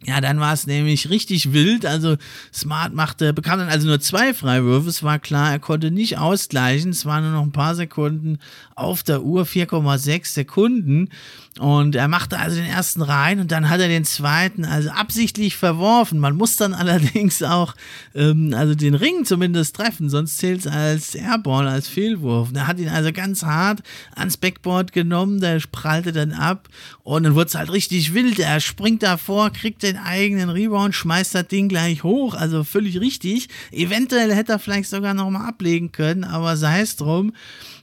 Ja, dann war es nämlich richtig wild. Also Smart machte, bekam dann also nur zwei Freiwürfe. Es war klar, er konnte nicht ausgleichen. Es waren nur noch ein paar Sekunden auf der Uhr, 4,6 Sekunden. Und er machte also den ersten rein und dann hat er den zweiten also absichtlich verworfen. Man muss dann allerdings auch ähm, also den Ring zumindest treffen, sonst zählt es als Airball, als Fehlwurf. Er hat ihn also ganz hart ans Backboard genommen, der prallte dann ab und dann wurde es halt richtig wild. Er springt davor, kriegt den eigenen Rebound, schmeißt das Ding gleich hoch, also völlig richtig. Eventuell hätte er vielleicht sogar nochmal ablegen können, aber sei es drum.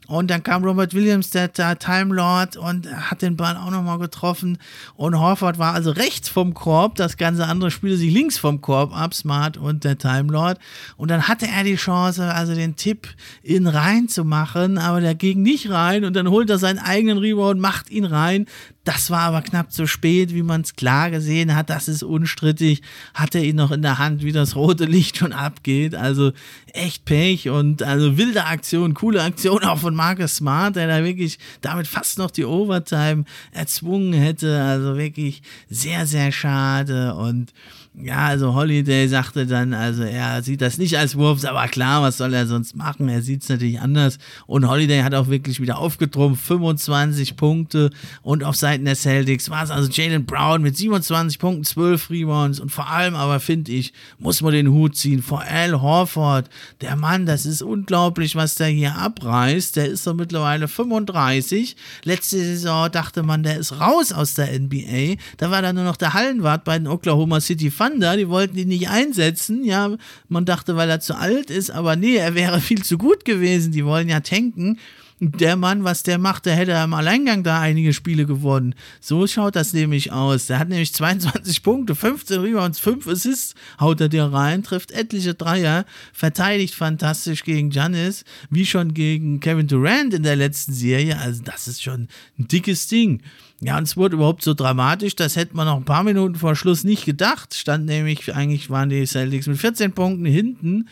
Und dann kam Robert Williams, der, der Time Lord, und hat den Ball auch nochmal getroffen. Und Horford war also rechts vom Korb. Das ganze andere spielte sich links vom Korb ab, Smart und der Time Lord. Und dann hatte er die Chance, also den Tipp in rein zu machen, aber der ging nicht rein. Und dann holt er seinen eigenen Rebound, macht ihn rein. Das war aber knapp zu spät, wie man es klar gesehen hat. Das ist unstrittig. Hat er ihn noch in der Hand, wie das rote Licht schon abgeht. Also echt Pech und also wilde Aktion, coole Aktion auch von Marcus Smart, der da wirklich damit fast noch die Overtime erzwungen hätte. Also wirklich sehr, sehr schade und ja, also Holiday sagte dann, also er sieht das nicht als Wurf, aber klar, was soll er sonst machen? Er sieht es natürlich anders. Und Holiday hat auch wirklich wieder aufgetrumpft, 25 Punkte. Und auf Seiten der Celtics war es also Jalen Brown mit 27 Punkten, 12 Rebounds. Und vor allem aber, finde ich, muss man den Hut ziehen vor Al Horford. Der Mann, das ist unglaublich, was der hier abreißt. Der ist doch mittlerweile 35. Letzte Saison dachte man, der ist raus aus der NBA. Da war dann nur noch der Hallenwart bei den Oklahoma City Thunder Thunder, die wollten ihn nicht einsetzen. Ja, man dachte, weil er zu alt ist, aber nee, er wäre viel zu gut gewesen. Die wollen ja tanken. Der Mann, was der macht, der hätte im Alleingang da einige Spiele gewonnen. So schaut das nämlich aus. Der hat nämlich 22 Punkte, 15 Rebounds, 5 Assists, haut er dir rein, trifft etliche Dreier, verteidigt fantastisch gegen Giannis, wie schon gegen Kevin Durant in der letzten Serie. Also das ist schon ein dickes Ding. Ja, und es wurde überhaupt so dramatisch, das hätte man noch ein paar Minuten vor Schluss nicht gedacht. Stand nämlich, eigentlich waren die Celtics mit 14 Punkten hinten.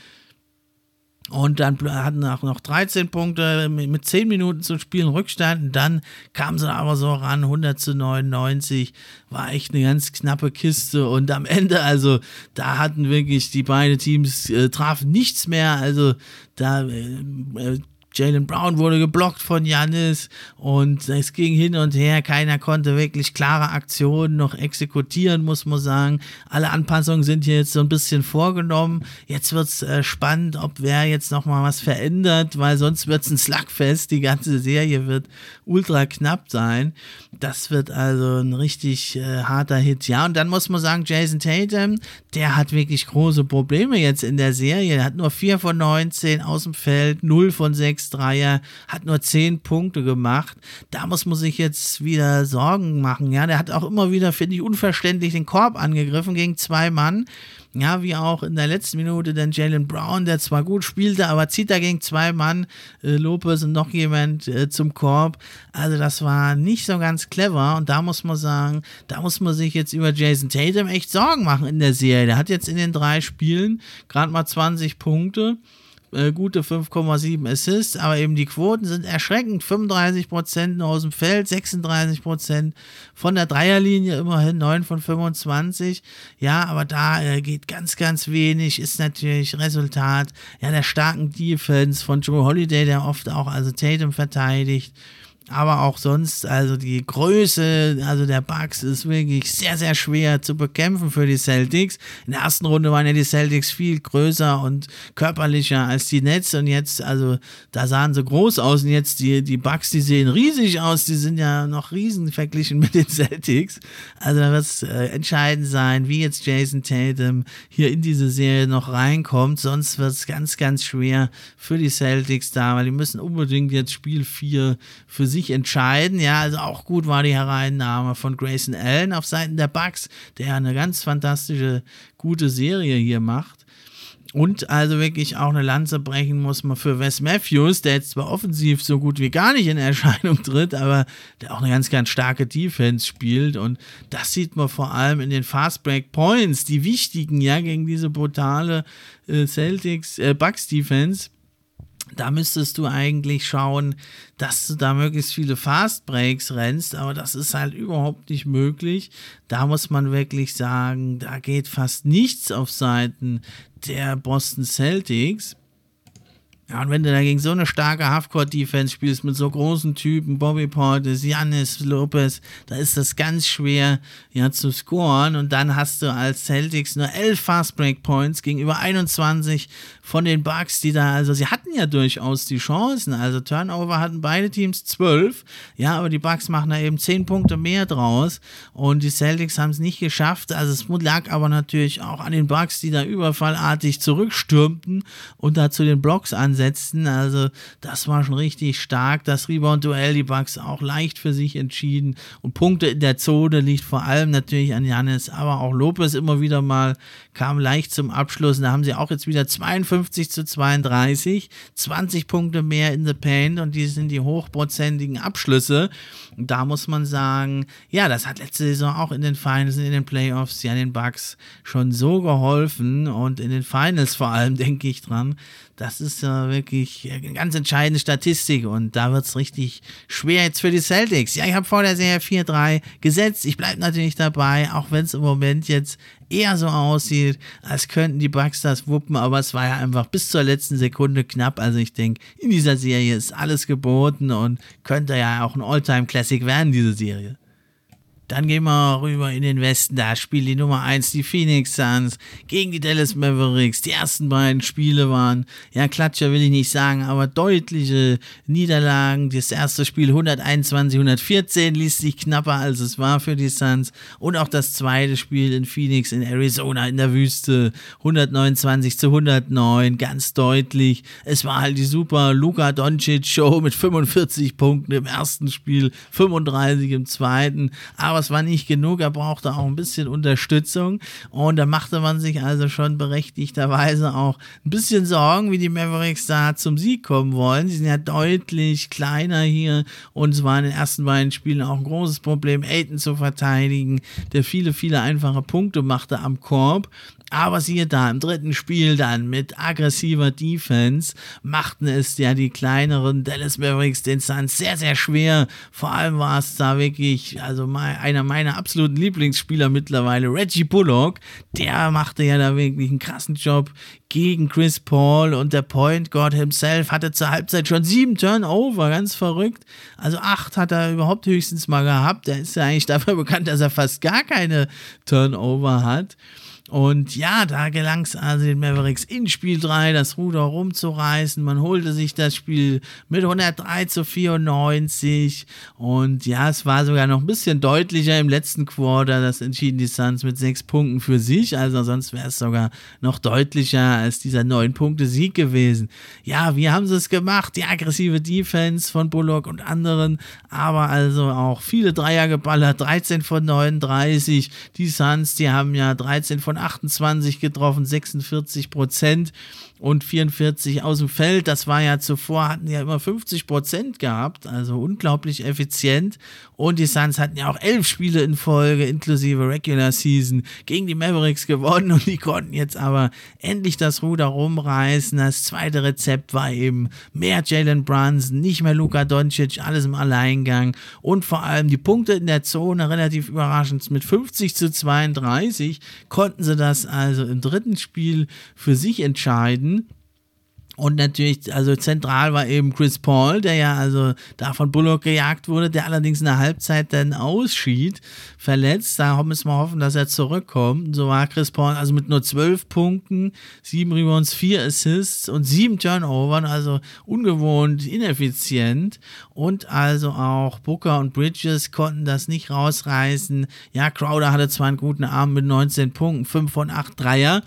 Und dann hatten auch noch 13 Punkte mit 10 Minuten zu spielen Rückstand. Und dann kam sie aber so ran, 100 zu 99. War echt eine ganz knappe Kiste. Und am Ende, also, da hatten wirklich die beiden Teams, äh, trafen nichts mehr. Also, da äh, Jalen Brown wurde geblockt von Janis und es ging hin und her. Keiner konnte wirklich klare Aktionen noch exekutieren, muss man sagen. Alle Anpassungen sind hier jetzt so ein bisschen vorgenommen. Jetzt wird es äh, spannend, ob wer jetzt nochmal was verändert, weil sonst wird es ein Slugfest. Die ganze Serie wird ultra knapp sein. Das wird also ein richtig äh, harter Hit. Ja, und dann muss man sagen, Jason Tatum, der hat wirklich große Probleme jetzt in der Serie. Er hat nur 4 von 19 aus dem Feld, 0 von 6 Sechs-Dreier, hat nur zehn Punkte gemacht. Da muss man sich jetzt wieder Sorgen machen. Ja, der hat auch immer wieder, finde ich, unverständlich den Korb angegriffen gegen zwei Mann. Ja, wie auch in der letzten Minute dann Jalen Brown, der zwar gut spielte, aber zieht da gegen zwei Mann, äh, Lopez und noch jemand äh, zum Korb. Also das war nicht so ganz clever und da muss man sagen, da muss man sich jetzt über Jason Tatum echt Sorgen machen in der Serie. Der hat jetzt in den drei Spielen gerade mal 20 Punkte äh, gute 5,7 Assists, aber eben die Quoten sind erschreckend. 35% nur aus dem Feld, 36% von der Dreierlinie, immerhin 9 von 25. Ja, aber da äh, geht ganz, ganz wenig, ist natürlich Resultat ja, der starken Defense von Joe Holiday, der oft auch also Tatum verteidigt aber auch sonst, also die Größe, also der Bugs ist wirklich sehr, sehr schwer zu bekämpfen für die Celtics. In der ersten Runde waren ja die Celtics viel größer und körperlicher als die Nets und jetzt, also da sahen sie groß aus und jetzt die, die Bugs, die sehen riesig aus, die sind ja noch riesen verglichen mit den Celtics. Also da wird es äh, entscheidend sein, wie jetzt Jason Tatum hier in diese Serie noch reinkommt, sonst wird es ganz, ganz schwer für die Celtics da, weil die müssen unbedingt jetzt Spiel 4 für sich entscheiden. Ja, also auch gut war die Hereinnahme von Grayson Allen auf Seiten der Bucks, der eine ganz fantastische, gute Serie hier macht. Und also wirklich auch eine Lanze brechen muss man für Wes Matthews, der jetzt zwar offensiv so gut wie gar nicht in Erscheinung tritt, aber der auch eine ganz, ganz starke Defense spielt. Und das sieht man vor allem in den Fast Break Points, die wichtigen, ja, gegen diese brutale äh, Celtics, äh, Bucks Defense da müsstest du eigentlich schauen, dass du da möglichst viele Fast Breaks rennst, aber das ist halt überhaupt nicht möglich. Da muss man wirklich sagen, da geht fast nichts auf Seiten der Boston Celtics. Ja, und wenn du dagegen so eine starke Halfcourt-Defense spielst mit so großen Typen, Bobby Portis, Janis Lopez, da ist das ganz schwer ja, zu scoren. Und dann hast du als Celtics nur 11 Fast-Break-Points gegenüber 21 von den Bucks, die da, also sie hatten ja durchaus die Chancen. Also Turnover hatten beide Teams 12, ja, aber die Bucks machen da eben 10 Punkte mehr draus. Und die Celtics haben es nicht geschafft. Also es lag aber natürlich auch an den Bucks, die da überfallartig zurückstürmten und da zu den Blocks ansetzten setzten. Also das war schon richtig stark. Das Rebound-Duell, die Bucks auch leicht für sich entschieden. Und Punkte in der Zone liegt vor allem natürlich an Janis, aber auch Lopez immer wieder mal kam leicht zum Abschluss. Und da haben sie auch jetzt wieder 52 zu 32, 20 Punkte mehr in the Paint und die sind die hochprozentigen Abschlüsse. Und da muss man sagen, ja, das hat letzte Saison auch in den Finals, in den Playoffs, ja, den Bucks schon so geholfen und in den Finals vor allem denke ich dran, das ist ja wirklich eine ganz entscheidende Statistik und da wird es richtig schwer jetzt für die Celtics. Ja, ich habe vor der Serie 4-3 gesetzt. Ich bleibe natürlich dabei, auch wenn es im Moment jetzt eher so aussieht, als könnten die Bucks das wuppen, aber es war ja einfach bis zur letzten Sekunde knapp. Also ich denke, in dieser Serie ist alles geboten und könnte ja auch ein All-Time-Classic werden, diese Serie. Dann gehen wir rüber in den Westen. Da spielt die Nummer 1 die Phoenix Suns gegen die Dallas Mavericks. Die ersten beiden Spiele waren, ja, Klatscher will ich nicht sagen, aber deutliche Niederlagen. Das erste Spiel 121, 114 ließ sich knapper, als es war für die Suns. Und auch das zweite Spiel in Phoenix in Arizona in der Wüste 129 zu 109, ganz deutlich. Es war halt die super Luka Doncic Show mit 45 Punkten im ersten Spiel, 35 im zweiten. Aber es war nicht genug, er brauchte auch ein bisschen Unterstützung und da machte man sich also schon berechtigterweise auch ein bisschen Sorgen, wie die Mavericks da zum Sieg kommen wollen. Sie sind ja deutlich kleiner hier und es war in den ersten beiden Spielen auch ein großes Problem, Aiden zu verteidigen, der viele, viele einfache Punkte machte am Korb. Aber siehe da, im dritten Spiel dann mit aggressiver Defense machten es ja die kleineren Dallas Mavericks den Suns sehr, sehr schwer. Vor allem war es da wirklich, also einer meiner absoluten Lieblingsspieler mittlerweile, Reggie Bullock, der machte ja da wirklich einen krassen Job gegen Chris Paul und der Point God himself hatte zur Halbzeit schon sieben Turnover, ganz verrückt. Also acht hat er überhaupt höchstens mal gehabt. Der ist ja eigentlich dafür bekannt, dass er fast gar keine Turnover hat. Und ja, da gelang es also den Mavericks in Spiel 3 das Ruder rumzureißen. Man holte sich das Spiel mit 103 zu 94. Und ja, es war sogar noch ein bisschen deutlicher im letzten Quarter. Das entschieden die Suns mit sechs Punkten für sich. Also sonst wäre es sogar noch deutlicher als dieser neun Punkte Sieg gewesen. Ja, wie haben sie es gemacht? Die aggressive Defense von Bullock und anderen. Aber also auch viele Dreier geballert. 13 von 39. Die Suns, die haben ja 13 von 28 getroffen, 46 Prozent und 44 aus dem Feld. Das war ja zuvor, hatten ja immer 50 Prozent gehabt, also unglaublich effizient. Und die Suns hatten ja auch elf Spiele in Folge, inklusive Regular Season, gegen die Mavericks gewonnen und die konnten jetzt aber endlich das Ruder rumreißen. Das zweite Rezept war eben mehr Jalen Brunson, nicht mehr Luka Doncic, alles im Alleingang und vor allem die Punkte in der Zone relativ überraschend mit 50 zu 32 konnten sie das also im dritten Spiel für sich entscheiden. Und natürlich, also zentral war eben Chris Paul, der ja also da von Bullock gejagt wurde, der allerdings in der Halbzeit dann ausschied, verletzt. Da müssen wir hoffen, dass er zurückkommt. so war Chris Paul also mit nur zwölf Punkten, sieben Rebounds, vier Assists und sieben Turnovern, also ungewohnt ineffizient. Und also auch Booker und Bridges konnten das nicht rausreißen. Ja, Crowder hatte zwar einen guten Abend mit 19 Punkten, fünf von acht Dreier,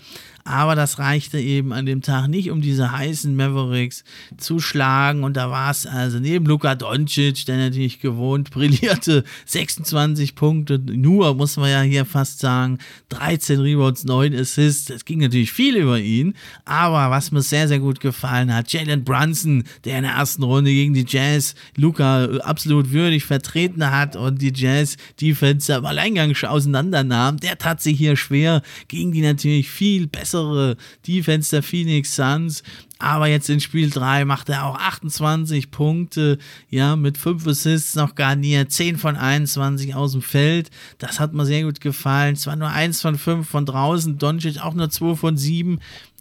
aber das reichte eben an dem Tag nicht, um diese heißen Mavericks zu schlagen. Und da war es also neben Luka Doncic, der natürlich gewohnt brillierte, 26 Punkte, nur muss man ja hier fast sagen, 13 Rebounds, 9 Assists. Es ging natürlich viel über ihn, aber was mir sehr, sehr gut gefallen hat, Jalen Brunson, der in der ersten Runde gegen die Jazz Luca absolut würdig vertreten hat und die Jazz-Defense am Alleingang auseinandernahm, der tat sich hier schwer gegen die natürlich viel besser bessere Defense der Phoenix Suns. Aber jetzt in Spiel 3 macht er auch 28 Punkte, ja, mit 5 Assists noch garniert, 10 von 21 aus dem Feld. Das hat mir sehr gut gefallen. Zwar nur 1 von 5 von draußen, Doncic auch nur 2 von 7.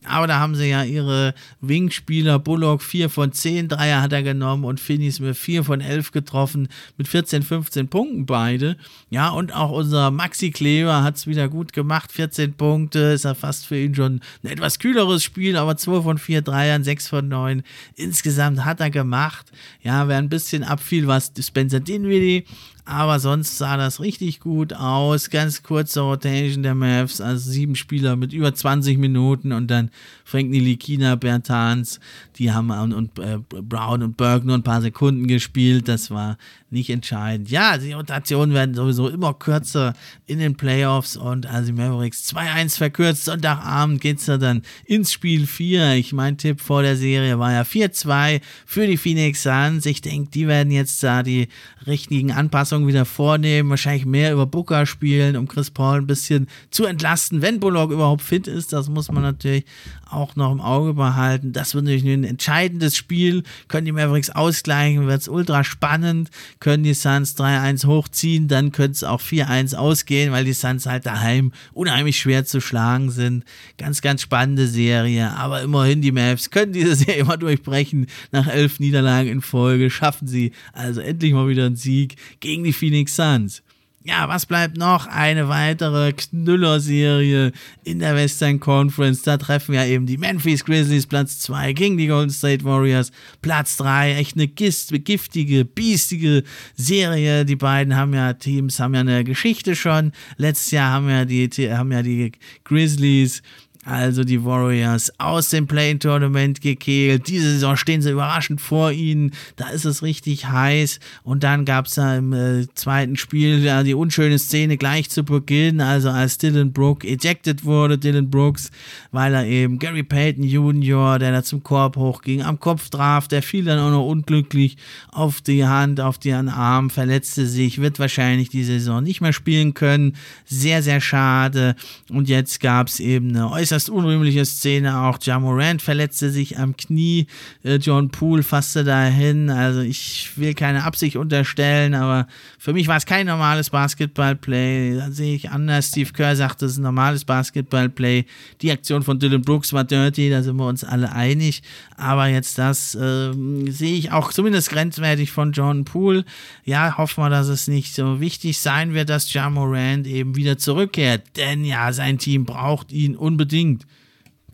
Aber da haben sie ja ihre Wingspieler. Bullock 4 von 10 Dreier hat er genommen und Finney Smith 4 von 11 getroffen mit 14, 15 Punkten beide. Ja, und auch unser Maxi Kleber hat es wieder gut gemacht. 14 Punkte, ist ja fast für ihn schon ein etwas kühleres Spiel, aber 2 von 4 Dreiern, 6 von 9. Insgesamt hat er gemacht. Ja, wer ein bisschen abfiel, was Spencer Dinwiddie aber sonst sah das richtig gut aus. Ganz kurze Rotation der Mavs, also sieben Spieler mit über 20 Minuten und dann Frank Nilikina, Bertans, die haben und, und äh, Brown und Burke nur ein paar Sekunden gespielt. Das war nicht entscheidend. Ja, die Rotationen werden sowieso immer kürzer in den Playoffs und also die Mavericks 2-1 verkürzt. Sonntagabend geht es ja dann ins Spiel 4. Ich mein Tipp vor der Serie war ja 4-2 für die Phoenix Suns. Ich denke, die werden jetzt da die richtigen Anpassungen wieder vornehmen. Wahrscheinlich mehr über Booker spielen, um Chris Paul ein bisschen zu entlasten, wenn Bullock überhaupt fit ist. Das muss man natürlich auch noch im Auge behalten. Das wird natürlich ein entscheidendes Spiel. Können die Mavericks ausgleichen, wird es ultra spannend. Können die Suns 3-1 hochziehen, dann könnte es auch 4-1 ausgehen, weil die Suns halt daheim unheimlich schwer zu schlagen sind. Ganz, ganz spannende Serie. Aber immerhin, die Mavs können diese Serie immer durchbrechen. Nach elf Niederlagen in Folge schaffen sie also endlich mal wieder einen Sieg gegen die Phoenix Suns. Ja, was bleibt noch? Eine weitere Knüller-Serie in der Western Conference. Da treffen ja eben die Memphis Grizzlies Platz 2 gegen die Golden State Warriors Platz 3. Echt eine giftige, biestige Serie. Die beiden haben ja Teams, haben ja eine Geschichte schon. Letztes Jahr haben ja die, haben ja die Grizzlies also die Warriors aus dem Play-In-Tournament gekegelt. Diese Saison stehen sie überraschend vor ihnen. Da ist es richtig heiß. Und dann gab es da im äh, zweiten Spiel ja, die unschöne Szene gleich zu Beginn. Also als Dylan Brooks ejected wurde, Dylan Brooks, weil er eben Gary Payton Jr., der da zum Korb hochging, am Kopf traf. Der fiel dann auch noch unglücklich auf die Hand, auf den Arm, verletzte sich, wird wahrscheinlich die Saison nicht mehr spielen können. Sehr, sehr schade. Und jetzt gab es eben eine äußerst äußerst unrühmliche Szene. Auch Jamorant verletzte sich am Knie. Äh, John Poole fasste dahin. Also ich will keine Absicht unterstellen, aber für mich war es kein normales Basketballplay. Da sehe ich anders. Steve Kerr sagte, es ist ein normales Basketballplay. Die Aktion von Dylan Brooks war dirty, da sind wir uns alle einig. Aber jetzt das äh, sehe ich auch zumindest grenzwertig von John Poole. Ja, hoffen wir, dass es nicht so wichtig sein wird, dass Jamorant eben wieder zurückkehrt. Denn ja, sein Team braucht ihn unbedingt unbedingt.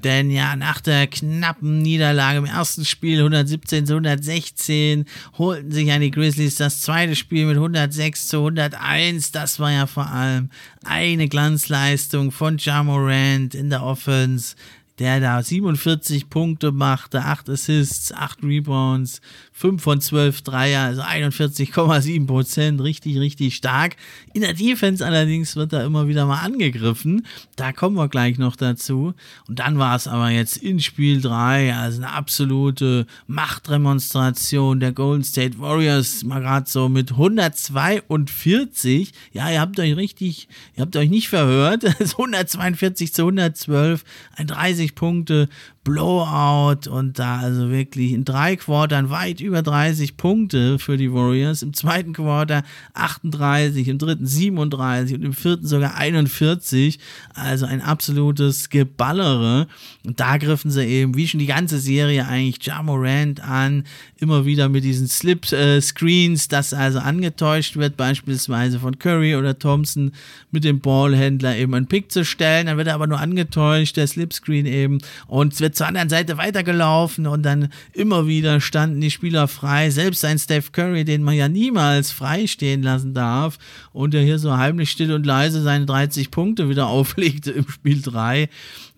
Denn ja, nach der knappen Niederlage im ersten Spiel 117 zu 116 holten sich ja die Grizzlies das zweite Spiel mit 106 zu 101. Das war ja vor allem eine Glanzleistung von Jamorant in der Offense der da 47 Punkte machte, 8 Assists, 8 Rebounds, 5 von 12 Dreier, also 41,7 Prozent, richtig, richtig stark. In der Defense allerdings wird er immer wieder mal angegriffen. Da kommen wir gleich noch dazu. Und dann war es aber jetzt in Spiel 3, also eine absolute Machtdemonstration der Golden State Warriors, mal gerade so mit 142. Ja, ihr habt euch richtig, ihr habt euch nicht verhört. 142 zu 112, ein 30 Punkte Blowout und da also wirklich in drei Quartern weit über 30 Punkte für die Warriors, im zweiten Quarter 38, im dritten 37 und im vierten sogar 41, also ein absolutes Geballere. Und da griffen sie eben, wie schon die ganze Serie eigentlich, Jamorant an, immer wieder mit diesen Slip-Screens, das also angetäuscht wird, beispielsweise von Curry oder Thompson mit dem Ballhändler eben einen Pick zu stellen, dann wird er aber nur angetäuscht, der Slip-Screen eben. Und es wird zur anderen Seite weitergelaufen und dann immer wieder standen die Spieler frei. Selbst ein Steph Curry, den man ja niemals frei stehen lassen darf und der hier so heimlich still und leise seine 30 Punkte wieder auflegte im Spiel 3.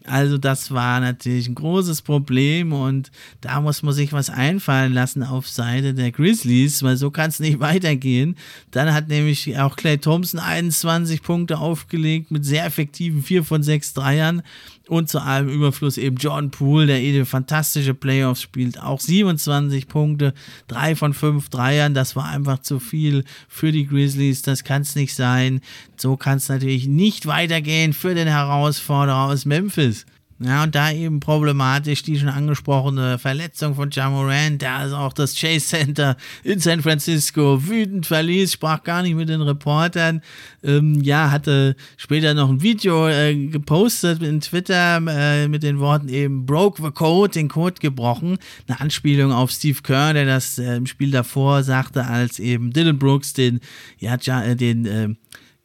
Also das war natürlich ein großes Problem und da muss man sich was einfallen lassen auf Seite der Grizzlies, weil so kann es nicht weitergehen. Dann hat nämlich auch Clay Thompson 21 Punkte aufgelegt mit sehr effektiven 4 von 6 Dreiern und zu allem Überfluss eben John Poole, der eben fantastische Playoffs spielt, auch 27 Punkte, 3 von 5 Dreiern, das war einfach zu viel für die Grizzlies, das kann es nicht sein. So kann es natürlich nicht weitergehen für den Herausforderer aus Memphis. Ja, und da eben problematisch die schon angesprochene Verletzung von Jamorant, der also auch das Chase Center in San Francisco wütend verließ, sprach gar nicht mit den Reportern. Ähm, ja, hatte später noch ein Video äh, gepostet in Twitter äh, mit den Worten eben broke the code, den Code gebrochen. Eine Anspielung auf Steve Kerr, der das äh, im Spiel davor sagte, als eben Dylan Brooks den, ja, äh, den, äh,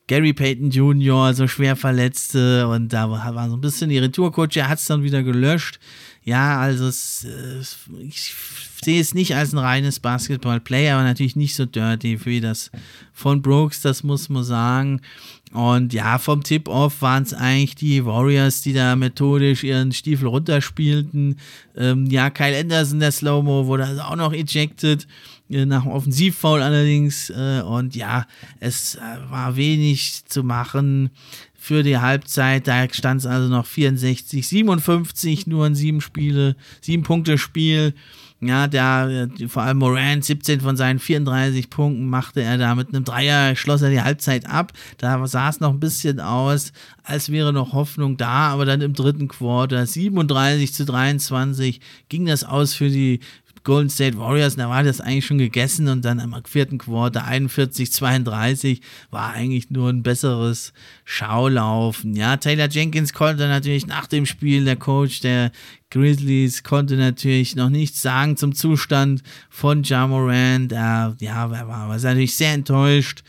Gary Payton Jr. so schwer verletzte und da war so ein bisschen die Retourcoach, er hat es dann wieder gelöscht. Ja, also es, ich sehe es nicht als ein reines Basketball-Play, aber natürlich nicht so dirty wie das von Brooks, das muss man sagen. Und ja, vom Tip-Off waren es eigentlich die Warriors, die da methodisch ihren Stiefel runterspielten. Ähm, ja, Kyle Anderson, der Slow-Mo, wurde also auch noch ejected. Äh, nach dem Offensivfoul allerdings. Äh, und ja, es äh, war wenig zu machen für die Halbzeit. Da stand es also noch 64, 57, nur in sieben Spiele, sieben Punkte Spiel. Ja, der, vor allem Moran, 17 von seinen 34 Punkten machte er da mit einem Dreier, schloss er die Halbzeit ab. Da sah es noch ein bisschen aus, als wäre noch Hoffnung da, aber dann im dritten Quarter, 37 zu 23, ging das aus für die, Golden State Warriors, da war das eigentlich schon gegessen und dann am vierten Quarter 41, 32 war eigentlich nur ein besseres Schaulaufen. Ja, Taylor Jenkins konnte natürlich nach dem Spiel, der Coach der Grizzlies konnte natürlich noch nichts sagen zum Zustand von Jamorant. Er, ja, er war, war natürlich sehr enttäuscht.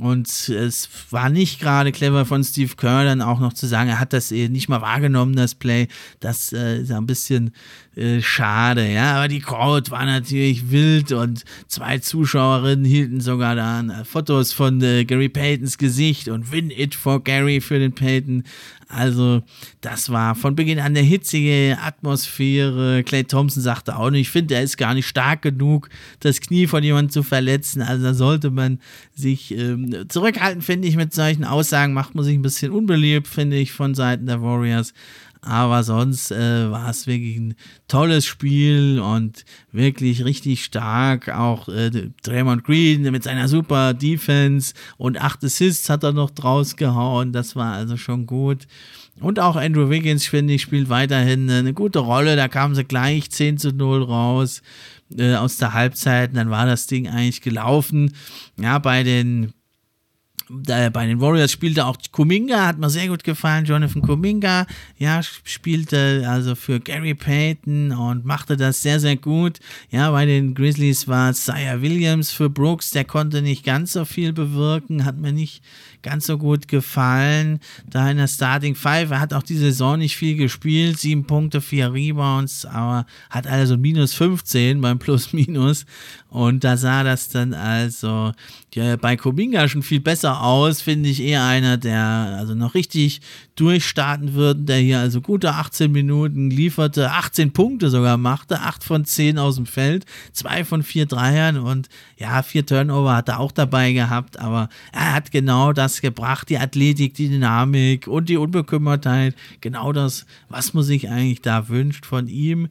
Und es war nicht gerade clever von Steve Kerr dann auch noch zu sagen, er hat das nicht mal wahrgenommen, das Play. Das äh, ist ein bisschen äh, schade, ja. Aber die Crowd war natürlich wild und zwei Zuschauerinnen hielten sogar dann äh, Fotos von äh, Gary Paytons Gesicht und Win It for Gary für den Payton. Also, das war von Beginn an eine hitzige Atmosphäre. Clay Thompson sagte auch nicht, ich finde, er ist gar nicht stark genug, das Knie von jemandem zu verletzen. Also, da sollte man sich ähm, zurückhalten, finde ich, mit solchen Aussagen. Macht man sich ein bisschen unbeliebt, finde ich, von Seiten der Warriors. Aber sonst äh, war es wirklich ein tolles Spiel und wirklich richtig stark. Auch äh, Draymond Green mit seiner super Defense und acht Assists hat er noch draus gehauen. Das war also schon gut. Und auch Andrew Wiggins, finde ich, spielt weiterhin eine gute Rolle. Da kamen sie gleich 10 zu 0 raus äh, aus der Halbzeit. Und dann war das Ding eigentlich gelaufen. Ja, bei den bei den Warriors spielte auch Kuminga, hat mir sehr gut gefallen. Jonathan Kuminga, ja, spielte also für Gary Payton und machte das sehr, sehr gut. Ja, bei den Grizzlies war Sire Williams für Brooks, der konnte nicht ganz so viel bewirken, hat mir nicht ganz so gut gefallen. Da in der Starting Five, er hat auch die Saison nicht viel gespielt, sieben Punkte, vier Rebounds, aber hat also minus 15 beim Plus-Minus. Und da sah das dann also ja, bei Kuminga schon viel besser aus, finde ich eher einer, der also noch richtig durchstarten wird, der hier also gute 18 Minuten lieferte, 18 Punkte sogar machte, 8 von 10 aus dem Feld, 2 von 4 Dreiern und ja, 4 Turnover hat er auch dabei gehabt, aber er hat genau das gebracht, die Athletik, die Dynamik und die Unbekümmertheit, genau das, was man sich eigentlich da wünscht von ihm.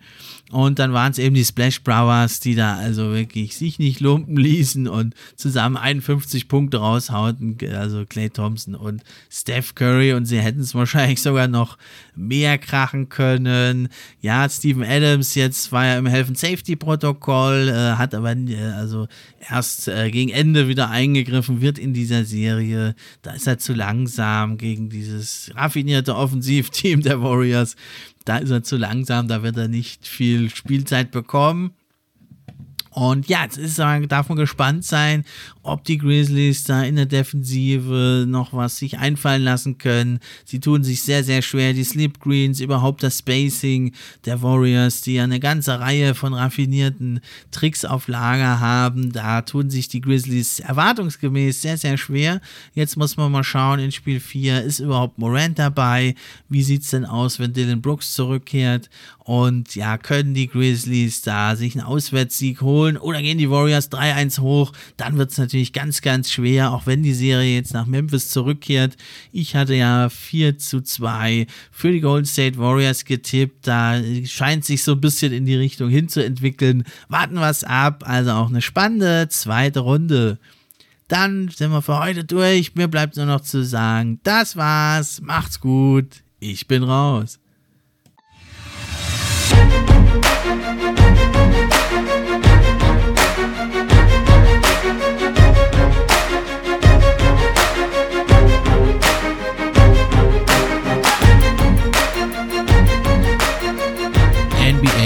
Und dann waren es eben die Splash Brothers, die da also wirklich sich nicht lumpen ließen und zusammen 51 Punkte raushauten, also Clay Thompson und Steph Curry und sie hätten es wahrscheinlich sogar noch mehr krachen können. Ja, Steven Adams jetzt war ja im and Safety Protokoll, äh, hat aber äh, also erst äh, gegen Ende wieder eingegriffen, wird in dieser Serie. Da ist er zu langsam gegen dieses raffinierte Offensivteam der Warriors. Da ist er zu langsam, da wird er nicht viel Spielzeit bekommen. Und ja, jetzt ist, darf man gespannt sein, ob die Grizzlies da in der Defensive noch was sich einfallen lassen können. Sie tun sich sehr, sehr schwer. Die Slip Greens, überhaupt das Spacing der Warriors, die ja eine ganze Reihe von raffinierten Tricks auf Lager haben. Da tun sich die Grizzlies erwartungsgemäß sehr, sehr schwer. Jetzt muss man mal schauen in Spiel 4, ist überhaupt Morant dabei? Wie sieht es denn aus, wenn Dylan Brooks zurückkehrt? Und ja, können die Grizzlies da sich einen Auswärtssieg holen oder gehen die Warriors 3-1 hoch? Dann wird es natürlich ganz, ganz schwer, auch wenn die Serie jetzt nach Memphis zurückkehrt. Ich hatte ja 4 zu 2 für die Golden State Warriors getippt. Da scheint sich so ein bisschen in die Richtung hinzuentwickeln. Warten wir es ab. Also auch eine spannende zweite Runde. Dann sind wir für heute durch. Mir bleibt nur noch zu sagen, das war's. Macht's gut. Ich bin raus.